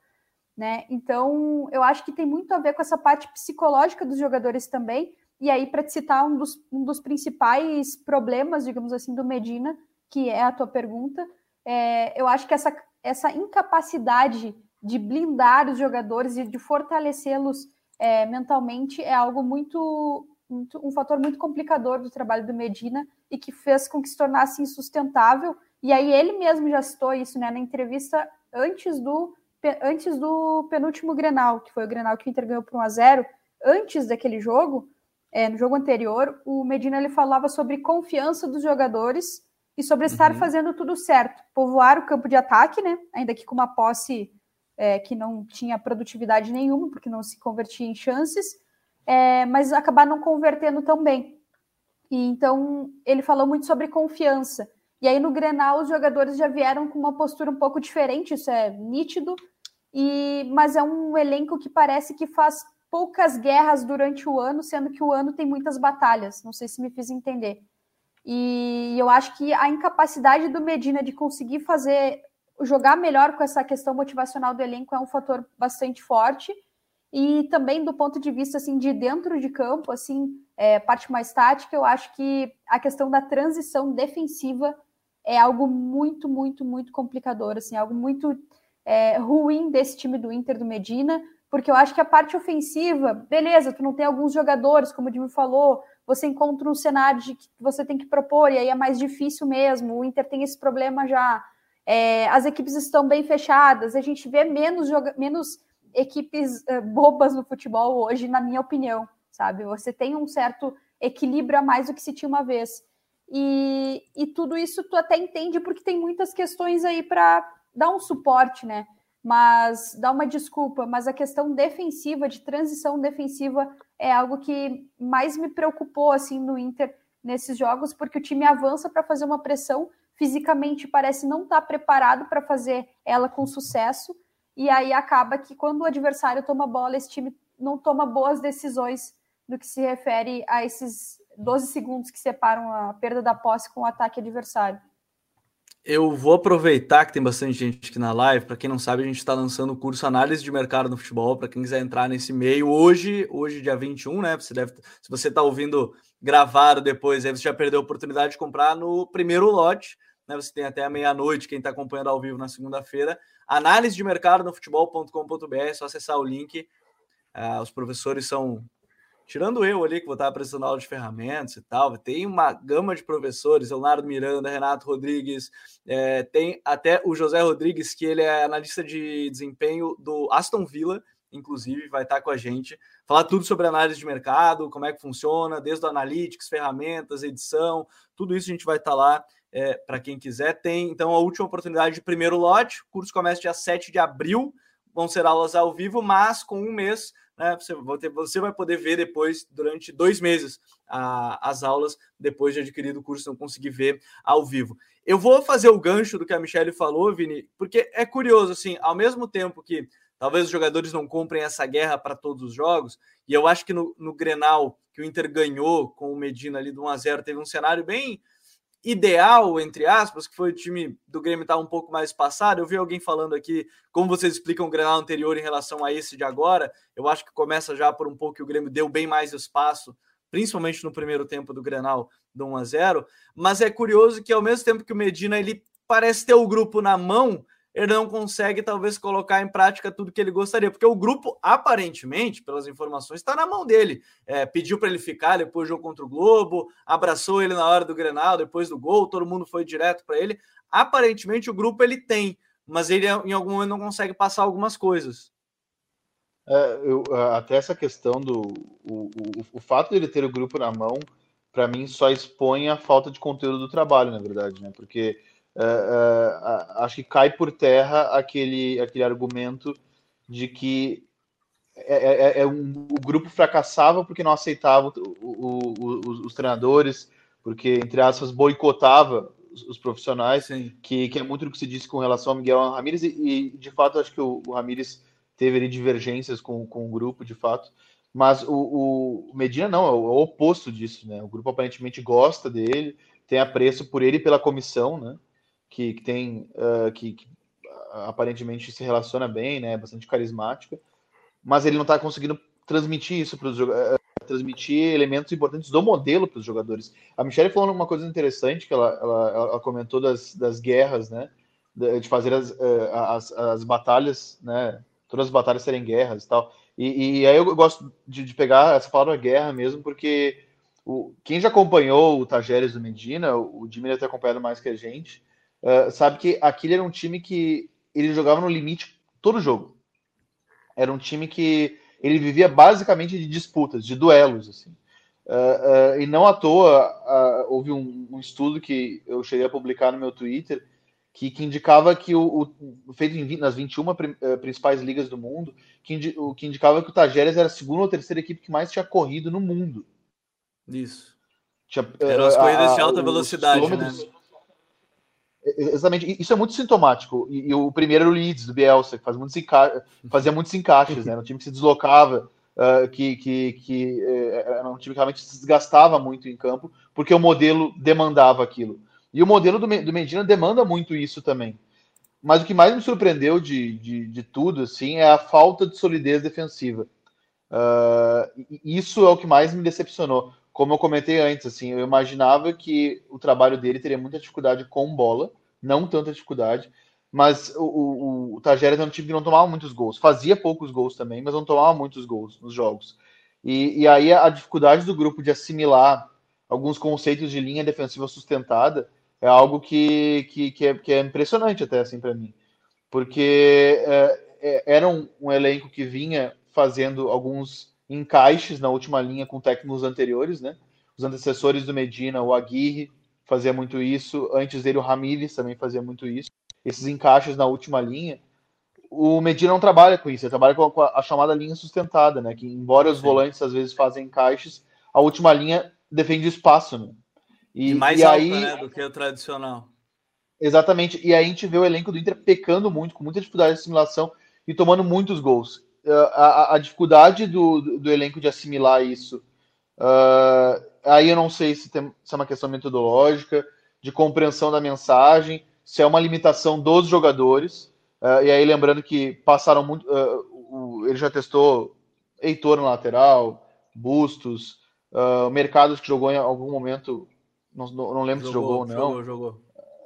Né? Então, eu acho que tem muito a ver com essa parte psicológica dos jogadores também. E aí, para te citar um dos, um dos principais problemas, digamos assim, do Medina, que é a tua pergunta, é, eu acho que essa, essa incapacidade de blindar os jogadores e de fortalecê-los é, mentalmente é algo muito, muito, um fator muito complicador do trabalho do Medina e que fez com que se tornasse insustentável E aí ele mesmo já citou isso, né, na entrevista antes do antes do penúltimo Grenal, que foi o Grenal que o Inter ganhou por 1 a 0, antes daquele jogo, é, no jogo anterior, o Medina ele falava sobre confiança dos jogadores e sobre estar uhum. fazendo tudo certo, povoar o campo de ataque, né, ainda que com uma posse é, que não tinha produtividade nenhuma, porque não se convertia em chances, é, mas acabar não convertendo tão bem. E então ele falou muito sobre confiança. E aí no Grenal os jogadores já vieram com uma postura um pouco diferente, isso é nítido, e mas é um elenco que parece que faz poucas guerras durante o ano, sendo que o ano tem muitas batalhas. Não sei se me fiz entender. E eu acho que a incapacidade do Medina de conseguir fazer jogar melhor com essa questão motivacional do elenco é um fator bastante forte. E também do ponto de vista assim de dentro de campo, assim, é, parte mais tática, eu acho que a questão da transição defensiva é algo muito, muito, muito complicador, assim, algo muito é, ruim desse time do Inter do Medina, porque eu acho que a parte ofensiva, beleza, tu não tem alguns jogadores, como o Dimi falou, você encontra um cenário de que você tem que propor, e aí é mais difícil mesmo. O Inter tem esse problema já. É, as equipes estão bem fechadas, a gente vê menos, menos equipes uh, bobas no futebol hoje, na minha opinião, sabe? Você tem um certo equilíbrio a mais do que se tinha uma vez. E, e tudo isso tu até entende porque tem muitas questões aí para dar um suporte, né? Mas dá uma desculpa, mas a questão defensiva, de transição defensiva, é algo que mais me preocupou assim no Inter nesses jogos, porque o time avança para fazer uma pressão, fisicamente parece não estar tá preparado para fazer ela com sucesso, e aí acaba que quando o adversário toma bola, esse time não toma boas decisões no que se refere a esses 12 segundos que separam a perda da posse com o ataque adversário. Eu vou aproveitar que tem bastante gente aqui na live. Para quem não sabe, a gente está lançando o curso Análise de Mercado no Futebol. Para quem quiser entrar nesse meio hoje, hoje, dia 21, né? Você deve, se você está ouvindo gravado depois, aí você já perdeu a oportunidade de comprar no primeiro lote. Né? Você tem até a meia-noite, quem está acompanhando ao vivo na segunda-feira. Análise de mercado no futebol.com.br, é só acessar o link. Uh, os professores são tirando eu ali, que vou estar apresentando aula de ferramentas e tal, tem uma gama de professores, Leonardo Miranda, Renato Rodrigues, é, tem até o José Rodrigues, que ele é analista de desempenho do Aston Villa, inclusive, vai estar com a gente, falar tudo sobre análise de mercado, como é que funciona, desde o analytics, ferramentas, edição, tudo isso a gente vai estar lá é, para quem quiser. Tem, então, a última oportunidade de primeiro lote, o curso começa dia 7 de abril, vão ser aulas ao vivo, mas com um mês né, você, vai ter, você vai poder ver depois, durante dois meses, a, as aulas, depois de adquirido o curso, não conseguir ver ao vivo. Eu vou fazer o gancho do que a Michelle falou, Vini, porque é curioso, assim, ao mesmo tempo que talvez os jogadores não comprem essa guerra para todos os jogos, e eu acho que no, no Grenal, que o Inter ganhou com o Medina ali do 1 a 0 teve um cenário bem ideal, entre aspas, que foi o time do Grêmio estar tá um pouco mais passado. Eu vi alguém falando aqui como vocês explicam o Grenal anterior em relação a esse de agora. Eu acho que começa já por um pouco que o Grêmio deu bem mais espaço, principalmente no primeiro tempo do Grenal do 1 a 0. Mas é curioso que ao mesmo tempo que o Medina ele parece ter o grupo na mão, ele não consegue talvez colocar em prática tudo que ele gostaria, porque o grupo, aparentemente, pelas informações, está na mão dele. É, pediu para ele ficar depois do jogo contra o Globo, abraçou ele na hora do Grenal, depois do gol, todo mundo foi direto para ele. Aparentemente o grupo ele tem, mas ele em algum momento não consegue passar algumas coisas. É, eu, até essa questão do o, o, o fato de ele ter o grupo na mão, para mim só expõe a falta de conteúdo do trabalho, na verdade, né? Porque uh, uh, acho que cai por terra aquele, aquele argumento de que é, é, é, é um, o grupo fracassava porque não aceitava o, o, os, os, treinadores, porque, entre aspas, boicotava os, os profissionais, que, que é muito do que se disse com relação ao Miguel Ramírez, e, e de fato acho que o, o Ramírez teve ali, divergências com, com o grupo, de fato. Mas o, o Medina não, é o, é o oposto disso, né? O grupo aparentemente gosta dele, tem apreço por ele e pela comissão, né? Que, que tem uh, que, que, aparentemente se relaciona bem, né? Bastante carismática, mas ele não está conseguindo transmitir isso para os uh, transmitir elementos importantes do modelo para os jogadores. A Michelle falou uma coisa interessante que ela, ela, ela comentou das, das guerras, né? De fazer as, uh, as, as batalhas, né? Todas as batalhas serem guerras e tal. E, e aí eu gosto de, de, pegar essa palavra guerra mesmo, porque o, quem já acompanhou o Tajeres do Medina, o Jimmy deve ter acompanhado mais que a gente, uh, sabe que aquele era um time que ele jogava no limite todo jogo. Era um time que ele vivia basicamente de disputas, de duelos, assim. Uh, uh, e não à toa, houve um, um, estudo que eu cheguei a publicar no meu Twitter que, que indicava que o, o feito em, nas 21 principais ligas do mundo, que, indi, o, que indicava que o Tajeres era a segunda ou terceira equipe que mais tinha corrido no mundo. Isso. Tinha, Eram as corridas de alta velocidade, né? Exatamente, isso é muito sintomático. E, e, o primeiro era o Leeds, do Bielsa, que faz muitos fazia muitos encaixes, né? Era um time que se deslocava, uh, que, que, que uh, era um time que realmente se desgastava muito em campo, porque o modelo demandava aquilo. E o modelo do, do Medina demanda muito isso também. Mas o que mais me surpreendeu de, de, de tudo, assim, é a falta de solidez defensiva. Uh, isso é o que mais me decepcionou. Como eu comentei antes, assim, eu imaginava que o trabalho dele teria muita dificuldade com bola, não tanta dificuldade, mas o, o, o Tajeres é um time que não tomava muitos gols. Fazia poucos gols também, mas não tomava muitos gols nos jogos. E, e aí a dificuldade do grupo de assimilar alguns conceitos de linha defensiva sustentada é algo que, que, que, é, que é impressionante até assim para mim. Porque é, é, era um, um elenco que vinha fazendo alguns encaixes na última linha com técnicos anteriores, né? Os antecessores do Medina, o Aguirre, fazia muito isso. Antes dele, o Ramírez também fazia muito isso. Esses encaixes na última linha. O Medina não trabalha com isso, ele trabalha com a, chamada linha sustentada, né? Que embora os Sim. volantes às vezes fazem encaixes, a última linha defende espaço, né? E, e mais e alta, aí, né, do que o tradicional. Exatamente. E aí a gente vê o elenco do Inter pecando muito, com muita dificuldade de assimilação e tomando muitos gols. A, a, dificuldade do, do, do, elenco de assimilar isso uh, Aí eu não sei se, tem, se é uma questão metodológica, de compreensão da mensagem, se é uma limitação dos jogadores. Uh, e aí lembrando que passaram muito. Uh, o, ele já testou Heitor na lateral, Bustos, uh, Mercados que jogou em algum momento. Não, não lembro jogou, se jogou ou não. Jogou,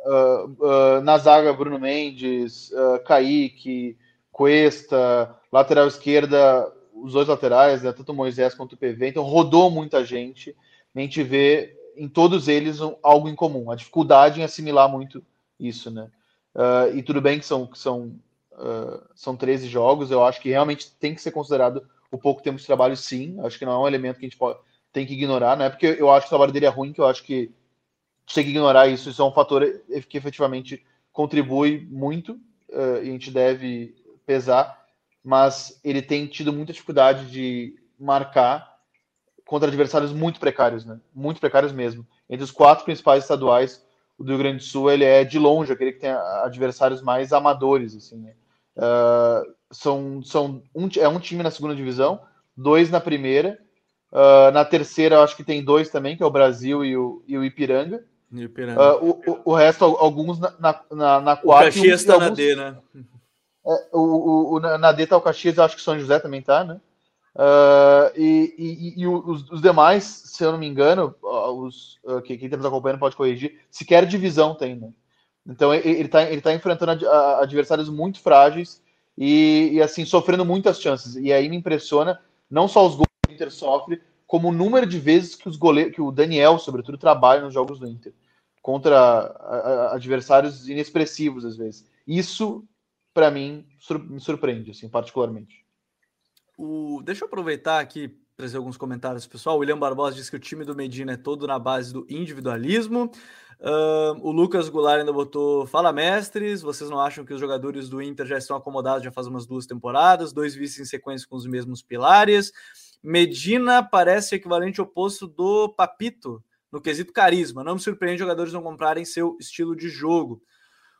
jogou. na zaga, Bruno Mendes, uh, Kaique, Cuesta, lateral esquerda, os dois laterais, né, tanto o Moisés quanto o PV. Então rodou muita gente a gente vê em todos eles algo em comum, a dificuldade em assimilar muito isso, né? Uh, e tudo bem que são, que são, uh, são 13 jogos, eu acho que realmente tem que ser considerado o pouco tempo de trabalho, sim. Acho que não é um elemento que a gente pode, tem que ignorar, não é porque eu acho que o trabalho dele é ruim, que eu acho que tem que ignorar isso. Isso é um fator que efetivamente contribui muito uh, e a gente deve pesar, mas ele tem tido muita dificuldade de marcar contra adversários muito precários, né? Muito precários mesmo. Entre os quatro principais estaduais, o do Rio Grande do Sul ele é de longe aquele que tem adversários mais amadores, assim. Né? Uh, são são um, é um time na segunda divisão, dois na primeira. Uh, na terceira, eu acho que tem dois também, que é o Brasil e o, e o Ipiranga. Ipiranga. Uh, o, o, o, resto, alguns na, na, na quarta. O Caxias está na D, né? É, o, o, na D tá o Caxias, acho que São José também tá, né? Uh, e, e, e os, os, demais, se eu não me engano, os, uh, quem está nos acompanhando pode corrigir, sequer divisão tem, né? Então ele está ele tá enfrentando adversários muito frágeis e, e, assim, sofrendo muitas chances. E aí me impressiona não só os gols que o Inter sofre, como o número de vezes que os goleiros, que o Daniel, sobretudo, trabalha nos jogos do Inter contra adversários inexpressivos às vezes. Isso, para mim, me surpreende, assim, particularmente. O... Deixa eu aproveitar aqui trazer alguns comentários, pessoal. O William Barbosa diz que o time do Medina é todo na base do individualismo. Uh, o Lucas Goulart ainda botou: Fala, mestres. Vocês não acham que os jogadores do Inter já estão acomodados já faz umas duas temporadas? Dois vices em sequência com os mesmos pilares. Medina parece equivalente oposto do Papito no quesito carisma. Não me surpreende jogadores não comprarem seu estilo de jogo.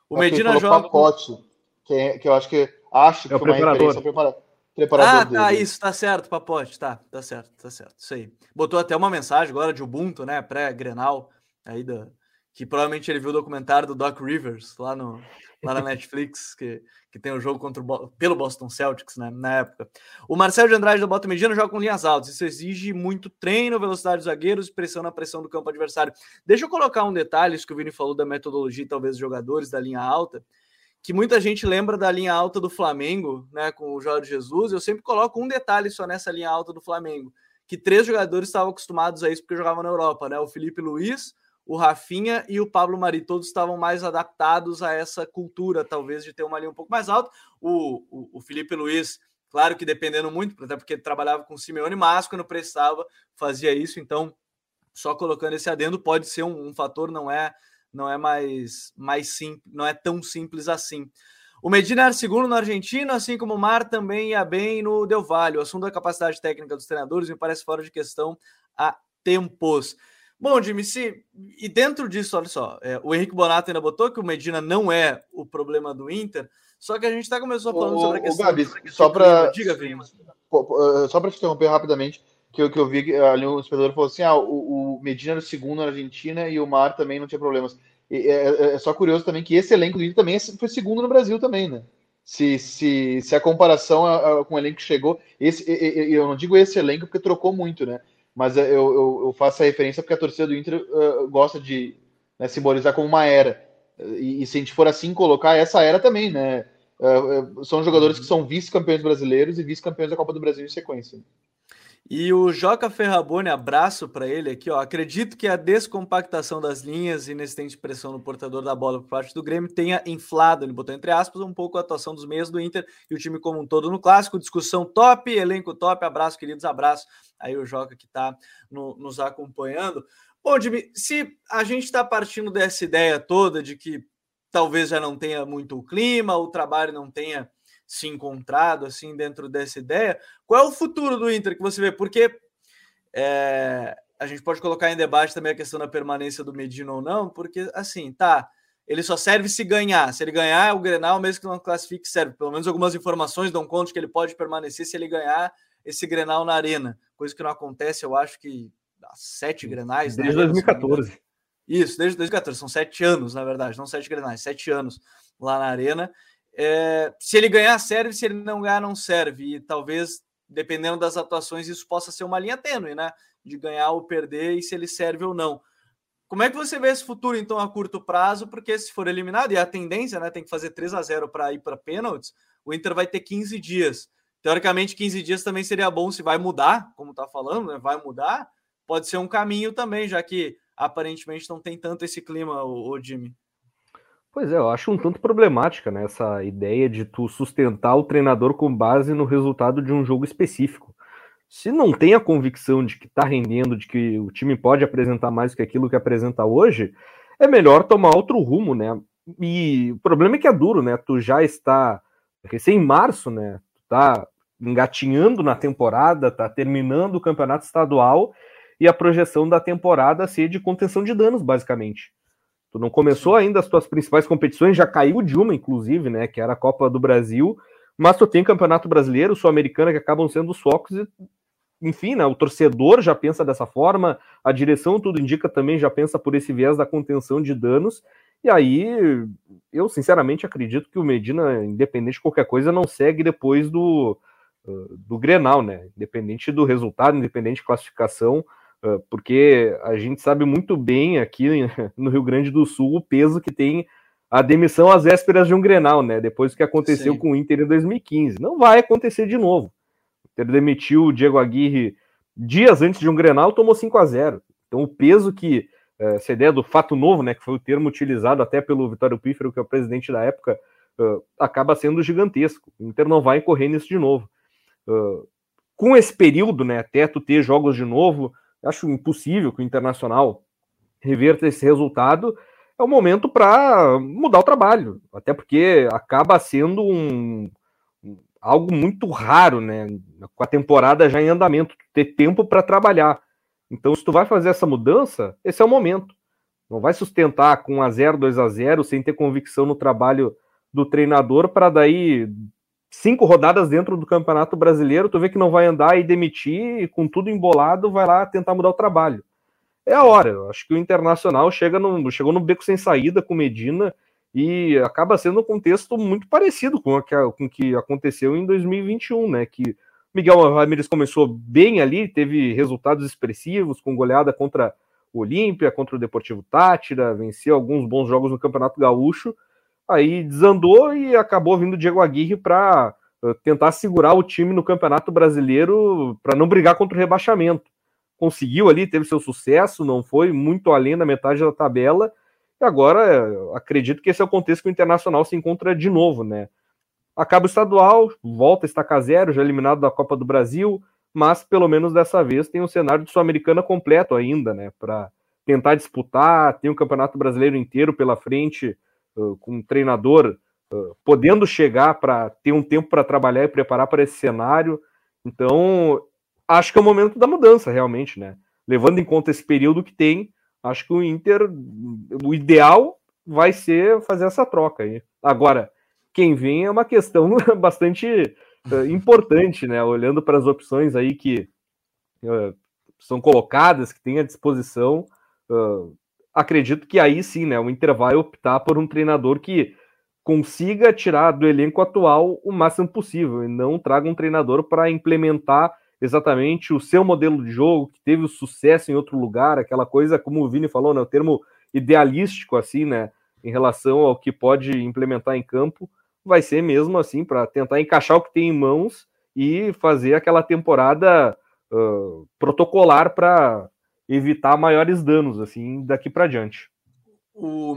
O Medina joga. Pacote, com... que, é, que eu acho que acho que é foi uma referência preparada preparador ah, tá, dele. isso, tá certo, Papote, tá, tá certo, tá certo, isso aí. Botou até uma mensagem agora de Ubuntu, né, pré-Grenal, aí da, que provavelmente ele viu o documentário do Doc Rivers lá, no, lá na Netflix, [LAUGHS] que, que tem o jogo contra o, pelo Boston Celtics, né, na época. O Marcelo de Andrade da Bota Medina joga com linhas altas, isso exige muito treino, velocidade dos zagueiros pressão na pressão do campo adversário. Deixa eu colocar um detalhe, isso que o Vini falou da metodologia, talvez, dos jogadores da linha alta, que muita gente lembra da linha alta do Flamengo, né, com o Jorge Jesus. Eu sempre coloco um detalhe só nessa linha alta do Flamengo, que três jogadores estavam acostumados a isso porque jogavam na Europa, né? O Felipe Luiz, o Rafinha e o Pablo Mari, todos estavam mais adaptados a essa cultura, talvez, de ter uma linha um pouco mais alta. O, o, o Felipe Luiz, claro que dependendo muito, até porque ele trabalhava com o Simeone, mas quando prestava, fazia isso, então só colocando esse adendo pode ser um, um fator, não é não é mais, mais simples, não é tão simples assim. O Medina era segundo no Argentino, assim como o Mar também ia bem no Del Valle. O assunto da capacidade técnica dos treinadores me parece fora de questão há tempos. Bom, Jimmy, se, e dentro disso, olha só, é, o Henrique Bonato ainda botou que o Medina não é o problema do Inter, só que a gente está começando falando sobre a questão. Gabi, só para. Diga, Vini. Eh, só para te interromper rapidamente, que eu, que eu vi ali o espectador falou assim: ah, o, o Medina era o segundo na Argentina e o Mar também não tinha problemas. E, é, é, é, só curioso também que esse elenco do Inter também foi segundo no Brasil também, né? Se, se, se a comparação com o elenco que chegou, esse, eu não digo esse elenco porque trocou muito, né? mas eu, eu, eu, faço a referência porque a torcida do Inter uh, gosta de né, simbolizar como uma era. E, e, se a gente for assim colocar essa era também, né? Uh, são jogadores que são vice-campeões brasileiros e vice-campeões da Copa do Brasil em sequência. E o Joca Ferrabone, abraço para ele aqui, ó. Acredito que a descompactação das linhas e inexistente pressão no portador da bola por parte do Grêmio tenha inflado, ele botou entre aspas, um pouco a atuação dos meias do Inter e o time como um todo no clássico. Discussão top, elenco top, abraço, queridos, abraço. Aí o Joca que está no, nos acompanhando. Bom, Jimmy, se a gente está partindo dessa ideia toda de que talvez já não tenha muito o clima, o trabalho não tenha se encontrado assim dentro dessa ideia. Qual é o futuro do Inter que você vê? Porque é, a gente pode colocar em debate também a questão da permanência do Medina ou não, porque assim, tá, ele só serve se ganhar. Se ele ganhar, o Grenal, mesmo que não classifique, serve. Pelo menos algumas informações dão conta de que ele pode permanecer se ele ganhar esse Grenal na arena, coisa que não acontece, eu acho que há sete Grenais. Desde 2014. Isso, desde 2014, são sete anos, na verdade, não sete Grenais, sete anos lá na arena. É, se ele ganhar, serve, se ele não ganhar, não serve. E talvez, dependendo das atuações, isso possa ser uma linha tênue, né? De ganhar ou perder e se ele serve ou não. Como é que você vê esse futuro, então, a curto prazo? Porque se for eliminado, e a tendência, né? Tem que fazer 3 a 0 para ir para pênaltis, o Inter vai ter 15 dias. Teoricamente, 15 dias também seria bom se vai mudar, como tá falando, né? Vai mudar. Pode ser um caminho também, já que aparentemente não tem tanto esse clima, o, o Jimmy. Pois é, eu acho um tanto problemática né, essa ideia de tu sustentar o treinador com base no resultado de um jogo específico. Se não tem a convicção de que está rendendo, de que o time pode apresentar mais que aquilo que apresenta hoje, é melhor tomar outro rumo, né? E o problema é que é duro, né? Tu já está recém março, né? Tu tá engatinhando na temporada, tá terminando o campeonato estadual e a projeção da temporada ser de contenção de danos, basicamente. Tu não começou ainda as tuas principais competições, já caiu de uma, inclusive, né? Que era a Copa do Brasil, mas tu tem Campeonato Brasileiro, Sul-Americana, que acabam sendo os focos, e, enfim, né? O torcedor já pensa dessa forma, a direção, tudo indica, também já pensa por esse viés da contenção de danos. E aí, eu sinceramente acredito que o Medina, independente de qualquer coisa, não segue depois do, do Grenal, né? Independente do resultado, independente de classificação, ah, porque a gente sabe muito bem aqui [LAUGHS] no Rio Grande do Sul o peso que tem a demissão às vésperas de um Grenal, né? Depois do que aconteceu Sim. com o Inter em 2015. Não vai acontecer de novo. O Inter demitiu o Diego Aguirre dias antes de um Grenal, tomou 5 a 0 Então o peso que eh, essa ideia do fato novo, né, que foi o termo utilizado até pelo Vitório Pífero, que é o presidente da época, uh, acaba sendo gigantesco. O Inter não vai incorrer nisso de novo. Uh, com esse período, né, até tu ter jogos de novo, acho impossível que o Internacional reverta esse resultado, é o momento para mudar o trabalho, até porque acaba sendo um, algo muito raro, né? Com a temporada já em andamento, ter tempo para trabalhar. Então, se tu vai fazer essa mudança, esse é o momento. Não vai sustentar com 1 a 0, 2 a 0 sem ter convicção no trabalho do treinador para daí cinco rodadas dentro do Campeonato Brasileiro, tu vê que não vai andar e demitir, e com tudo embolado, vai lá tentar mudar o trabalho. É a hora. Eu acho que o Internacional chega no, chegou no beco sem saída com Medina e acaba sendo um contexto muito parecido com o que, aconteceu em 2021, né? Que Miguel Ramírez começou bem ali, teve resultados expressivos, com goleada contra o Olímpia, contra o Deportivo Tátira, venceu alguns bons jogos no Campeonato Gaúcho, aí desandou e acabou vindo o Diego Aguirre para uh, tentar segurar o time no Campeonato Brasileiro para não brigar contra o rebaixamento. conseguiu ali, teve seu sucesso, não foi muito além da metade da tabela. E agora acredito que esse é o contexto que o Internacional se encontra de novo, né? Acaba o estadual, volta a estacar zero, já eliminado da Copa do Brasil, mas pelo menos dessa vez tem um cenário de Sul-Americana completo ainda, né? Para tentar disputar, tem o um Campeonato Brasileiro inteiro pela frente, com um treinador uh, podendo chegar para ter um tempo para trabalhar e preparar para esse cenário. Então, acho que é o momento da mudança, realmente, né? Levando em conta esse período que tem, acho que o Inter, o ideal vai ser fazer essa troca aí. Agora, quem vem é uma questão [LAUGHS] bastante uh, importante, né? Olhando para as opções aí que uh, são colocadas, que tem à disposição, uh, acredito que aí sim, né? O Inter vai optar por um treinador que consiga tirar do elenco atual o máximo possível e não traga um treinador para implementar exatamente o seu modelo de jogo, que teve o sucesso em outro lugar, aquela coisa, como o Vini falou, né, o termo idealístico, assim, né, em relação ao que pode implementar em campo, vai ser mesmo assim, para tentar encaixar o que tem em mãos e fazer aquela temporada uh, protocolar para evitar maiores danos, assim, daqui para diante. O,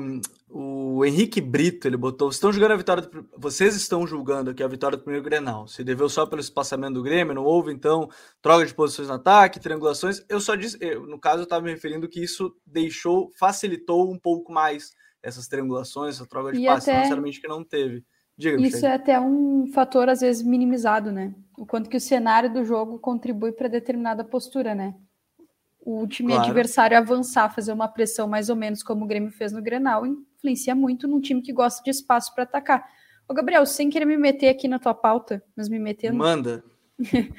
o Henrique Brito, ele botou. Vocês estão jogando a vitória. Do, vocês estão julgando aqui a vitória do primeiro Grenal. Se deveu só pelo espaçamento do Grêmio, não houve, então, troca de posições no ataque, triangulações. Eu só disse, eu, no caso, eu estava me referindo que isso deixou, facilitou um pouco mais essas triangulações, essa troca de e passe, até... necessariamente que não teve. Diga, isso é até um fator, às vezes, minimizado, né? O quanto que o cenário do jogo contribui para determinada postura, né? O time claro. adversário avançar, fazer uma pressão mais ou menos como o Grêmio fez no Grenal, influencia muito num time que gosta de espaço para atacar. Ô, Gabriel, sem querer me meter aqui na tua pauta, mas me metendo. Manda. [LAUGHS]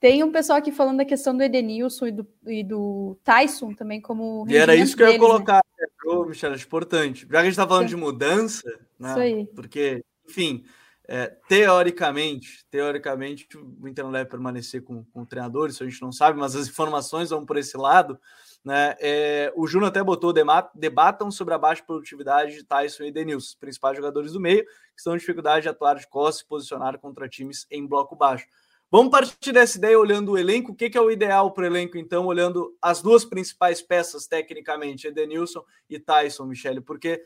Tem um pessoal aqui falando da questão do Edenilson e do, e do Tyson também, como. E era isso que deles, eu ia né? colocar, né? Michel, é importante. Já que a gente está falando Sim. de mudança, né? Isso aí. Porque, enfim, é, teoricamente, teoricamente, o Inter não deve permanecer com, com o treinador, isso a gente não sabe, mas as informações vão por esse lado. Né? É, o Juno até botou: debatam sobre a baixa produtividade de Tyson e Denilson, principais jogadores do meio, que estão em dificuldade de atuar de costas e posicionar contra times em bloco baixo. Vamos partir dessa ideia olhando o elenco. O que, que é o ideal para o elenco, então, olhando as duas principais peças tecnicamente, Edenilson e Tyson, Michele, porque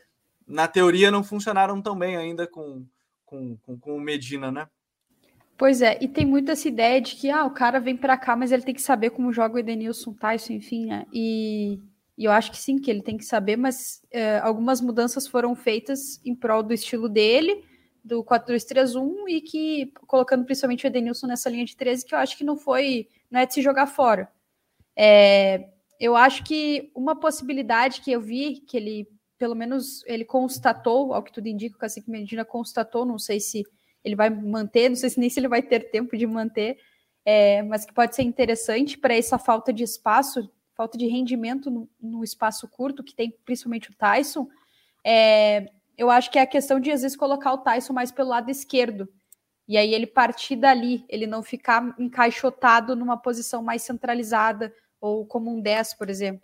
na teoria não funcionaram tão bem ainda com, com, com, com o Medina, né? Pois é, e tem muito essa ideia de que ah, o cara vem para cá, mas ele tem que saber como joga o Edenilson, Tyson, enfim, né? E, e eu acho que sim, que ele tem que saber, mas é, algumas mudanças foram feitas em prol do estilo dele, do 4-2-3-1, e que colocando principalmente o Edenilson nessa linha de 13, que eu acho que não foi, não é de se jogar fora. É, eu acho que uma possibilidade que eu vi, que ele pelo menos ele constatou, ao que tudo indica, o Cacique Medina constatou, não sei se ele vai manter, não sei se nem se ele vai ter tempo de manter, é, mas que pode ser interessante para essa falta de espaço, falta de rendimento no, no, espaço curto, que tem principalmente o Tyson. É, eu acho que é a questão de, às vezes, colocar o Tyson mais pelo lado esquerdo. E aí ele partir dali, ele não ficar encaixotado numa posição mais centralizada, ou como um 10, por exemplo.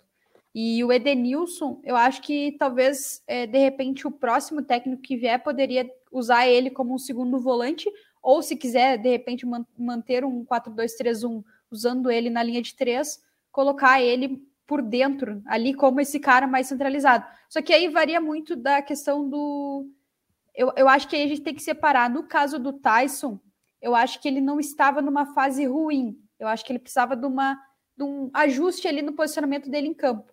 E o Edenilson, eu acho que talvez, é, de repente, o próximo técnico que vier poderia usar ele como um segundo volante, ou se quiser, de repente, man manter um 4-2-3-1 usando ele na linha de três, colocar ele por dentro, ali como esse cara mais centralizado. Só que aí varia muito da questão do. Eu, eu acho que aí a gente tem que separar. No caso do Tyson, eu acho que ele não estava numa fase ruim. Eu acho que ele precisava de, uma, de um ajuste ali no posicionamento dele em campo.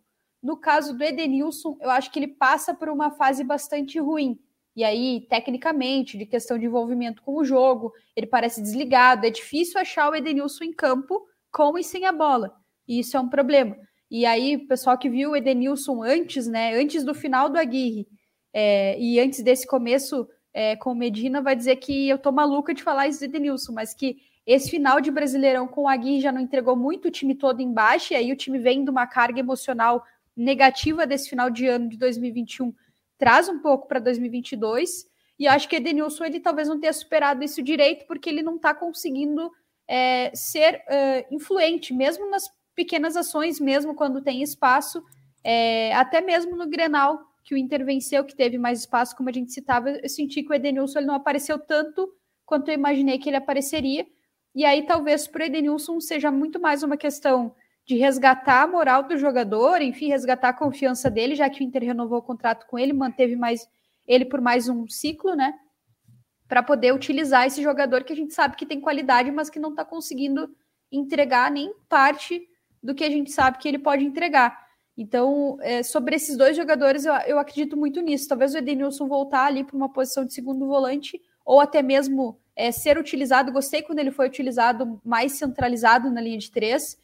No caso do Edenilson, eu acho que ele passa por uma fase bastante ruim. E aí, tecnicamente, de questão de envolvimento com o jogo, ele parece desligado. É difícil achar o Edenilson em campo com e sem a bola. E isso é um problema. E aí, o pessoal que viu o Edenilson antes, né? Antes do final do Aguirre é, e antes desse começo é, com o Medina, vai dizer que eu tô maluca de falar isso do Edenilson, mas que esse final de Brasileirão com o Aguirre já não entregou muito o time todo embaixo, e aí o time vem de uma carga emocional negativa desse final de ano de 2021 traz um pouco para 2022. E acho que Edenilson ele talvez não tenha superado isso direito, porque ele não está conseguindo é, ser influente, mesmo nas pequenas ações, mesmo quando tem espaço, é, até mesmo no Grenal, que o Inter venceu, que teve mais espaço, como a gente citava, eu senti que o Edenilson ele não apareceu tanto quanto eu imaginei que ele apareceria. E aí talvez para o Edenilson seja muito mais uma questão de resgatar a moral do jogador, enfim, resgatar a confiança dele, já que o Inter renovou o contrato com ele, manteve mais ele por mais um ciclo, né? Para poder utilizar esse jogador que a gente sabe que tem qualidade, mas que não está conseguindo entregar nem parte do que a gente sabe que ele pode entregar. Então, é, sobre esses dois jogadores, eu, eu acredito muito nisso. Talvez o Edenilson voltar ali para uma posição de segundo volante, ou até mesmo é, ser utilizado. Gostei quando ele foi utilizado mais centralizado na linha de três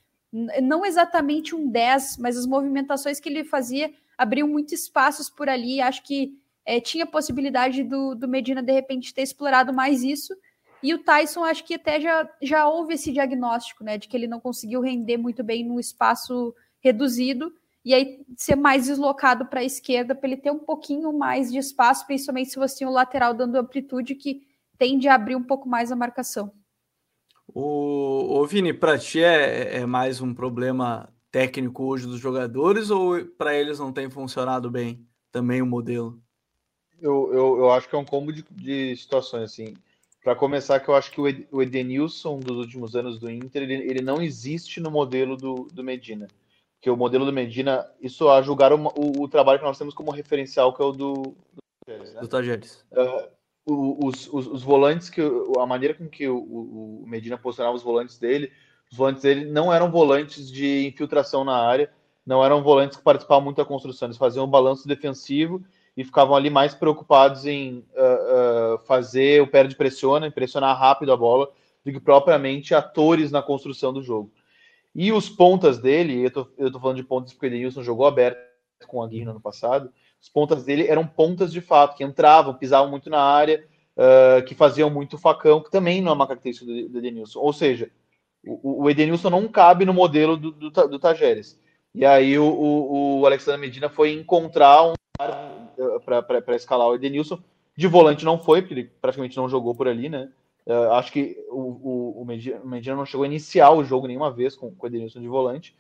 não exatamente um 10, mas as movimentações que ele fazia abriam muitos espaços por ali. Acho que é, tinha possibilidade do, do Medina, de repente, ter explorado mais isso. E o Tyson, acho que até já, já houve esse diagnóstico, né, de que ele não conseguiu render muito bem no espaço reduzido, e aí ser mais deslocado para a esquerda, para ele ter um pouquinho mais de espaço, principalmente se você tem o lateral dando amplitude, que tende a abrir um pouco mais a marcação. O, o Vini, para ti é, é mais um problema técnico hoje dos jogadores ou para eles não tem funcionado bem também o modelo? Eu, eu, eu acho que é um combo de, de situações assim. Para começar, que eu acho que o Edenilson dos últimos anos do Inter, ele, ele não existe no modelo do, do Medina. Porque o modelo do Medina, isso a julgar o, o, o trabalho que nós temos como referencial, que é o do, do Tajeres. Né? Uh, os, os, os, volantes que a maneira com que o, o, Medina posicionava os volantes dele, os volantes dele não eram volantes de infiltração na área, não eram volantes que participavam muito da construção, eles faziam um balanço defensivo e ficavam ali mais preocupados em uh, uh, fazer o pé de pressiona, pressionar rápido a bola, do que propriamente atores na construção do jogo. E os pontas dele, eu tô, eu tô falando de pontas porque o Edenilson jogou aberto com a Guirra no ano passado, as pontas dele eram pontas de fato, que entravam, pisavam muito na área, uh, que faziam muito facão, que também não é uma característica do, do Edenilson. Ou seja, o, o Edenilson não cabe no modelo do, do, do Tajeres. E aí o, o, o Alexandre Medina foi encontrar um para escalar o Edenilson. De volante não foi, porque ele praticamente não jogou por ali, né? Uh, acho que o, o, o, Medina, não chegou a iniciar o jogo nenhuma vez com, com o Edenilson de volante.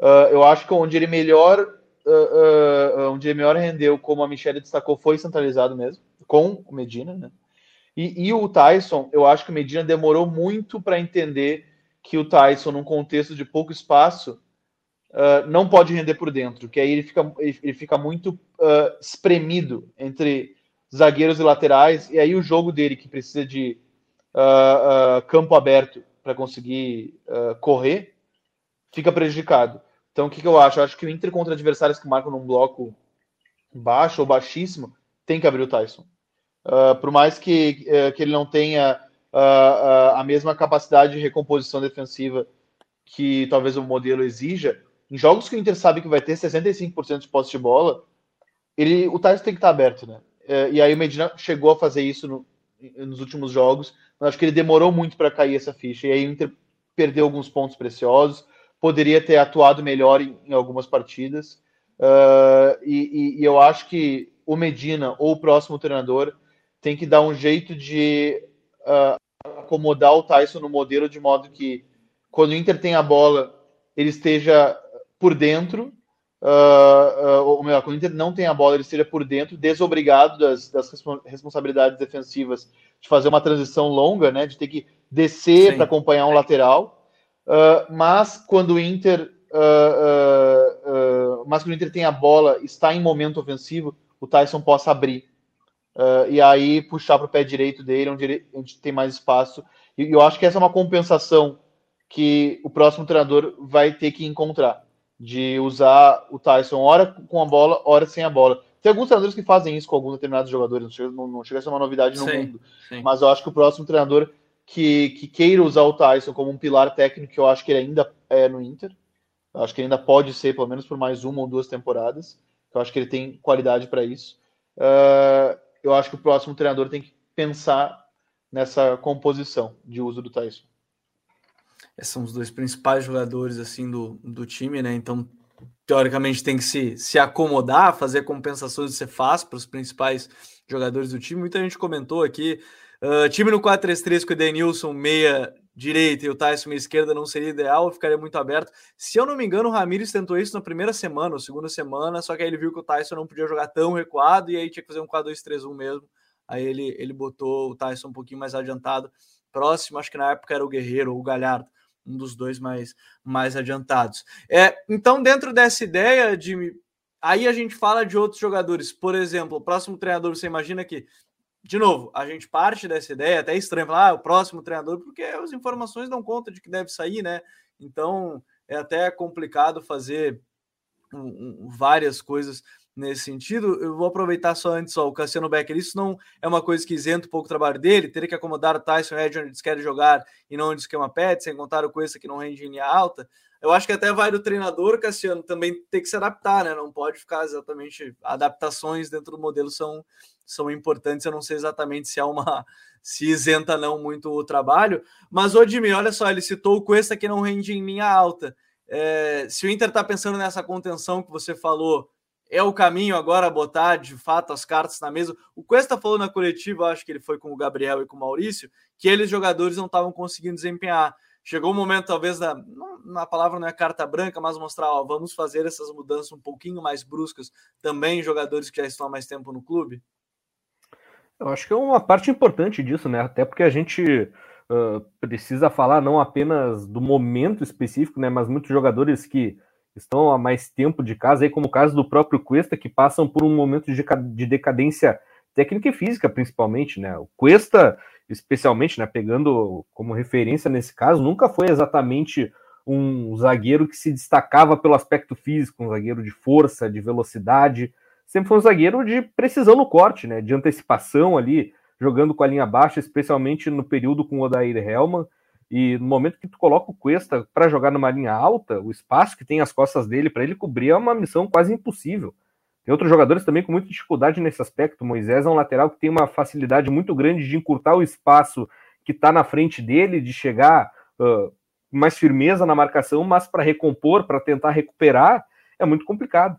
Uh, eu acho que onde ele melhor uh, uh, onde ele melhor rendeu, como a Michelle destacou, foi centralizado mesmo, com o Medina, né? E, e o Tyson, eu acho que o Medina demorou muito para entender que o Tyson, num contexto de pouco espaço, uh, não pode render por dentro, que aí ele fica, ele fica muito uh, espremido entre zagueiros e laterais, e aí o jogo dele, que precisa de uh, campo aberto para conseguir correr, fica prejudicado. Então, o que, que eu acho? Eu acho que o Inter contra adversários que marcam num bloco baixo ou baixíssimo tem que abrir o Tyson. Uh, por mais que, uh, que ele não tenha uh, a mesma capacidade de recomposição defensiva que talvez o modelo exija, em jogos que o Inter sabe que vai ter 65% de posse de bola, ele, o Tyson tem que estar aberto, né? e aí o Medina chegou a fazer isso no, nos últimos jogos, mas acho que ele demorou muito para cair essa ficha. E aí o Inter perdeu alguns pontos preciosos poderia ter atuado melhor em, em algumas partidas. Uh, e, e, eu acho que o Medina ou o próximo treinador tem que dar um jeito de uh, acomodar o Tyson no modelo de modo que quando o Inter tem a bola ele esteja por dentro, uh, ou melhor, quando o Inter não tem a bola ele esteja por dentro, desobrigado das, das responsabilidades defensivas de fazer uma transição longa, né, de ter que descer para acompanhar um lateral. Uh, mas quando o Inter uh, uh, mas quando o Inter tem a bola, está em momento ofensivo, o Tyson possa abrir. e aí puxar para o pé direito dele, onde, ele, onde tem mais espaço. E eu acho que essa é uma compensação que o próximo treinador vai ter que encontrar. De usar o Tyson hora com a bola, hora sem a bola. Tem alguns treinadores que fazem isso com alguns determinados jogadores, não chega, não, não chega a ser uma novidade no sim, mundo. Sim. Mas eu acho que o próximo treinador que, que queira usar o Tyson como um pilar técnico, que eu acho que ele ainda é no Inter. Eu acho que ainda pode ser, pelo menos por mais uma ou duas temporadas. Eu acho que ele tem qualidade para isso. Uh, eu acho que o próximo treinador tem que pensar nessa composição de uso do Tyson. Esses são os dois principais jogadores assim do, do time, né? Então, teoricamente, tem que se, se acomodar, fazer compensações de ser fácil para os principais jogadores do time. Muita gente comentou aqui Uh, time no 4-3-3 com o Edenilson meia direita e o Tyson meia esquerda não seria ideal, ficaria muito aberto. Se eu não me engano, o Ramires tentou isso na primeira semana ou segunda semana, só que aí ele viu que o Tyson não podia jogar tão recuado e aí tinha que fazer um 4-2-3-1 mesmo. Aí ele, ele botou o Tyson um pouquinho mais adiantado, próximo, acho que na época era o Guerreiro ou o Galhardo, um dos dois mais, mais adiantados. É, então, dentro dessa ideia de. Aí a gente fala de outros jogadores. Por exemplo, o próximo treinador, você imagina que. De novo, a gente parte dessa ideia, até é estranho falar, ah, o próximo treinador, porque as informações dão conta de que deve sair, né? Então é até complicado fazer um, um, várias coisas nesse sentido. Eu vou aproveitar só antes, ó, o Cassiano Becker, isso não é uma coisa que isenta um pouco o trabalho dele, teria que acomodar o Tyson Red onde eles querem jogar e não onde esquema pet, sem contar o Cuesta que não rende em linha alta. Eu acho que até vai do treinador, Cassiano, também ter que se adaptar, né? Não pode ficar exatamente. Adaptações dentro do modelo são, são importantes. Eu não sei exatamente se há uma. [LAUGHS] se isenta não muito o trabalho. Mas, ô olha só, ele citou o Cuesta que não rende em linha alta. É, se o Inter está pensando nessa contenção que você falou, é o caminho agora botar de fato as cartas na mesa. O Cuesta falou na coletiva, acho que ele foi com o Gabriel e com o Maurício, que eles jogadores não estavam conseguindo desempenhar. Chegou o momento, talvez, da, na palavra não é carta branca, mas mostrar, ó, vamos fazer essas mudanças um pouquinho mais bruscas também em jogadores que já estão há mais tempo no clube? Eu acho que é uma parte importante disso, né? Até porque a gente uh, precisa falar não apenas do momento específico, né? Mas muitos jogadores que estão há mais tempo de casa, aí como o caso do próprio Cuesta, que passam por um momento de decadência técnica e física, principalmente, né? O Cuesta, especialmente, né, pegando como referência nesse caso, nunca foi exatamente um zagueiro que se destacava pelo aspecto físico, um zagueiro de força, de velocidade, sempre foi um zagueiro de precisão no corte, né, de antecipação ali, jogando com a linha baixa, especialmente no período com o Odair Helman, e no momento que tu coloca o Cuesta para jogar numa linha alta, o espaço que tem as costas dele para ele cobrir é uma missão quase impossível. Tem outros jogadores também com muita dificuldade nesse aspecto. Moisés é um lateral que tem uma facilidade muito grande de encurtar o espaço que está na frente dele, de chegar uh, mais firmeza na marcação, mas para recompor, para tentar recuperar, é muito complicado.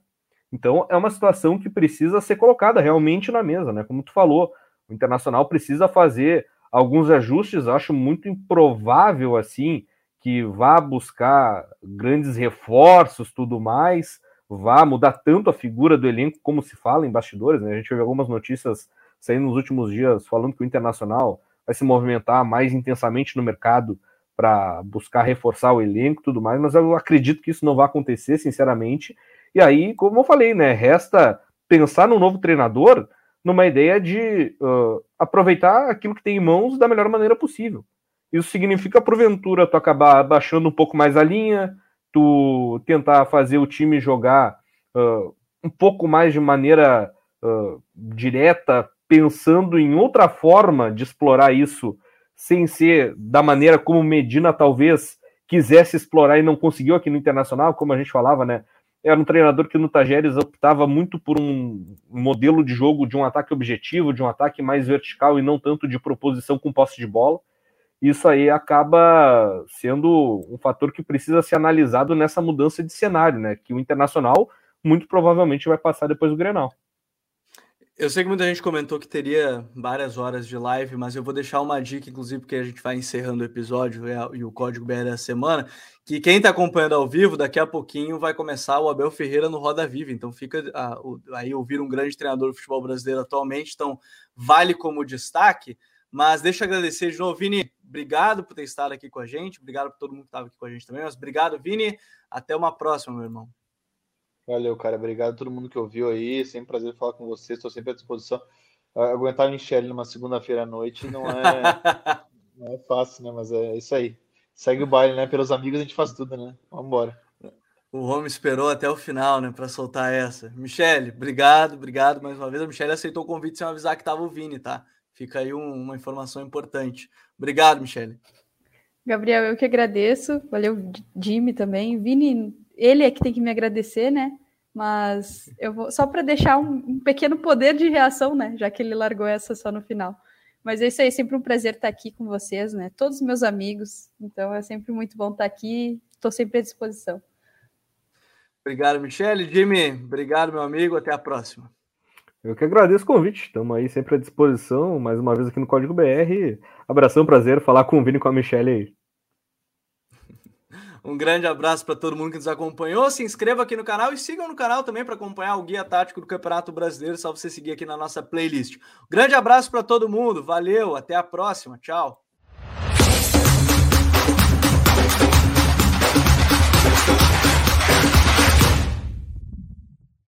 Então é uma situação que precisa ser colocada realmente na mesa, né? Como tu falou, o Internacional precisa fazer alguns ajustes, acho muito improvável assim que vá buscar grandes reforços, tudo mais, vá mudar tanto a figura do elenco como se fala em bastidores, né? A gente viu algumas notícias saindo nos últimos dias falando que o Internacional vai se movimentar mais intensamente no mercado para buscar reforçar o elenco e tudo mais, mas eu acredito que isso não vai acontecer, sinceramente. E aí, como eu falei, né, resta pensar no novo treinador numa ideia de uh, aproveitar aquilo que tem em mãos da melhor maneira possível. Isso significa, porventura, tu acabar abaixando um pouco mais a linha, tu tentar fazer o time jogar uh, um pouco mais de maneira uh, direta, pensando em outra forma de explorar isso, sem ser da maneira como Medina talvez quisesse explorar e não conseguiu aqui no Internacional, como a gente falava, né? era um treinador que no Tajeres optava muito por um modelo de jogo de um ataque objetivo, de um ataque mais vertical e não tanto de proposição com posse de bola. Isso aí acaba sendo um fator que precisa ser analisado nessa mudança de cenário, né? Que o Internacional muito provavelmente vai passar depois do Grenal. Eu sei que muita gente comentou que teria várias horas de live, mas eu vou deixar uma dica, inclusive, porque a gente vai encerrando o episódio e o código BR da semana, que quem está acompanhando ao vivo, daqui a pouquinho vai começar o Abel Ferreira no Roda Viva. Então fica a, o, aí ouvir um grande treinador do futebol brasileiro atualmente, então vale como destaque. Mas deixa eu agradecer de novo, Vini. Obrigado por ter estado aqui com a gente. Obrigado por todo mundo que estava aqui com a gente também. Mas obrigado, Vini. Até uma próxima, meu irmão. Valeu, cara. Obrigado a todo mundo que ouviu aí. Sempre prazer falar com você. Estou sempre à disposição. Aguentar a Michelle numa segunda-feira à noite não é, [LAUGHS] não é fácil, né? Mas é isso aí. Segue o baile, né? Pelos amigos a gente faz tudo, né? Vamos embora. O homem esperou até o final, né, para soltar essa. Michele, obrigado, obrigado mais uma vez. A Michele aceitou o convite sem avisar que tava o Vini, tá? Fica aí um, uma informação importante. Obrigado, Michele. Gabriel, eu que agradeço. Valeu, Jimmy também. Vini, ele é que tem que me agradecer, né? Mas eu vou só para deixar um, um, pequeno poder de reação, né? Já que ele largou essa só no final. Mas é isso aí, sempre um prazer estar aqui com vocês, né? Todos os meus amigos. Então é sempre muito bom estar aqui. Estou sempre à disposição. Obrigado, Michele. Jimmy, obrigado, meu amigo. Até a próxima. Eu que agradeço o convite. Estamos aí sempre à disposição. Mais uma vez aqui no Código BR. Abração, prazer falar com o Vini e com a Michelle aí. [LAUGHS] Um grande abraço para todo mundo que nos acompanhou. Se inscreva aqui no canal e sigam no canal também para acompanhar o guia tático do Campeonato Brasileiro. Só você seguir aqui na nossa playlist. Grande abraço para todo mundo. Valeu, até a próxima. Tchau.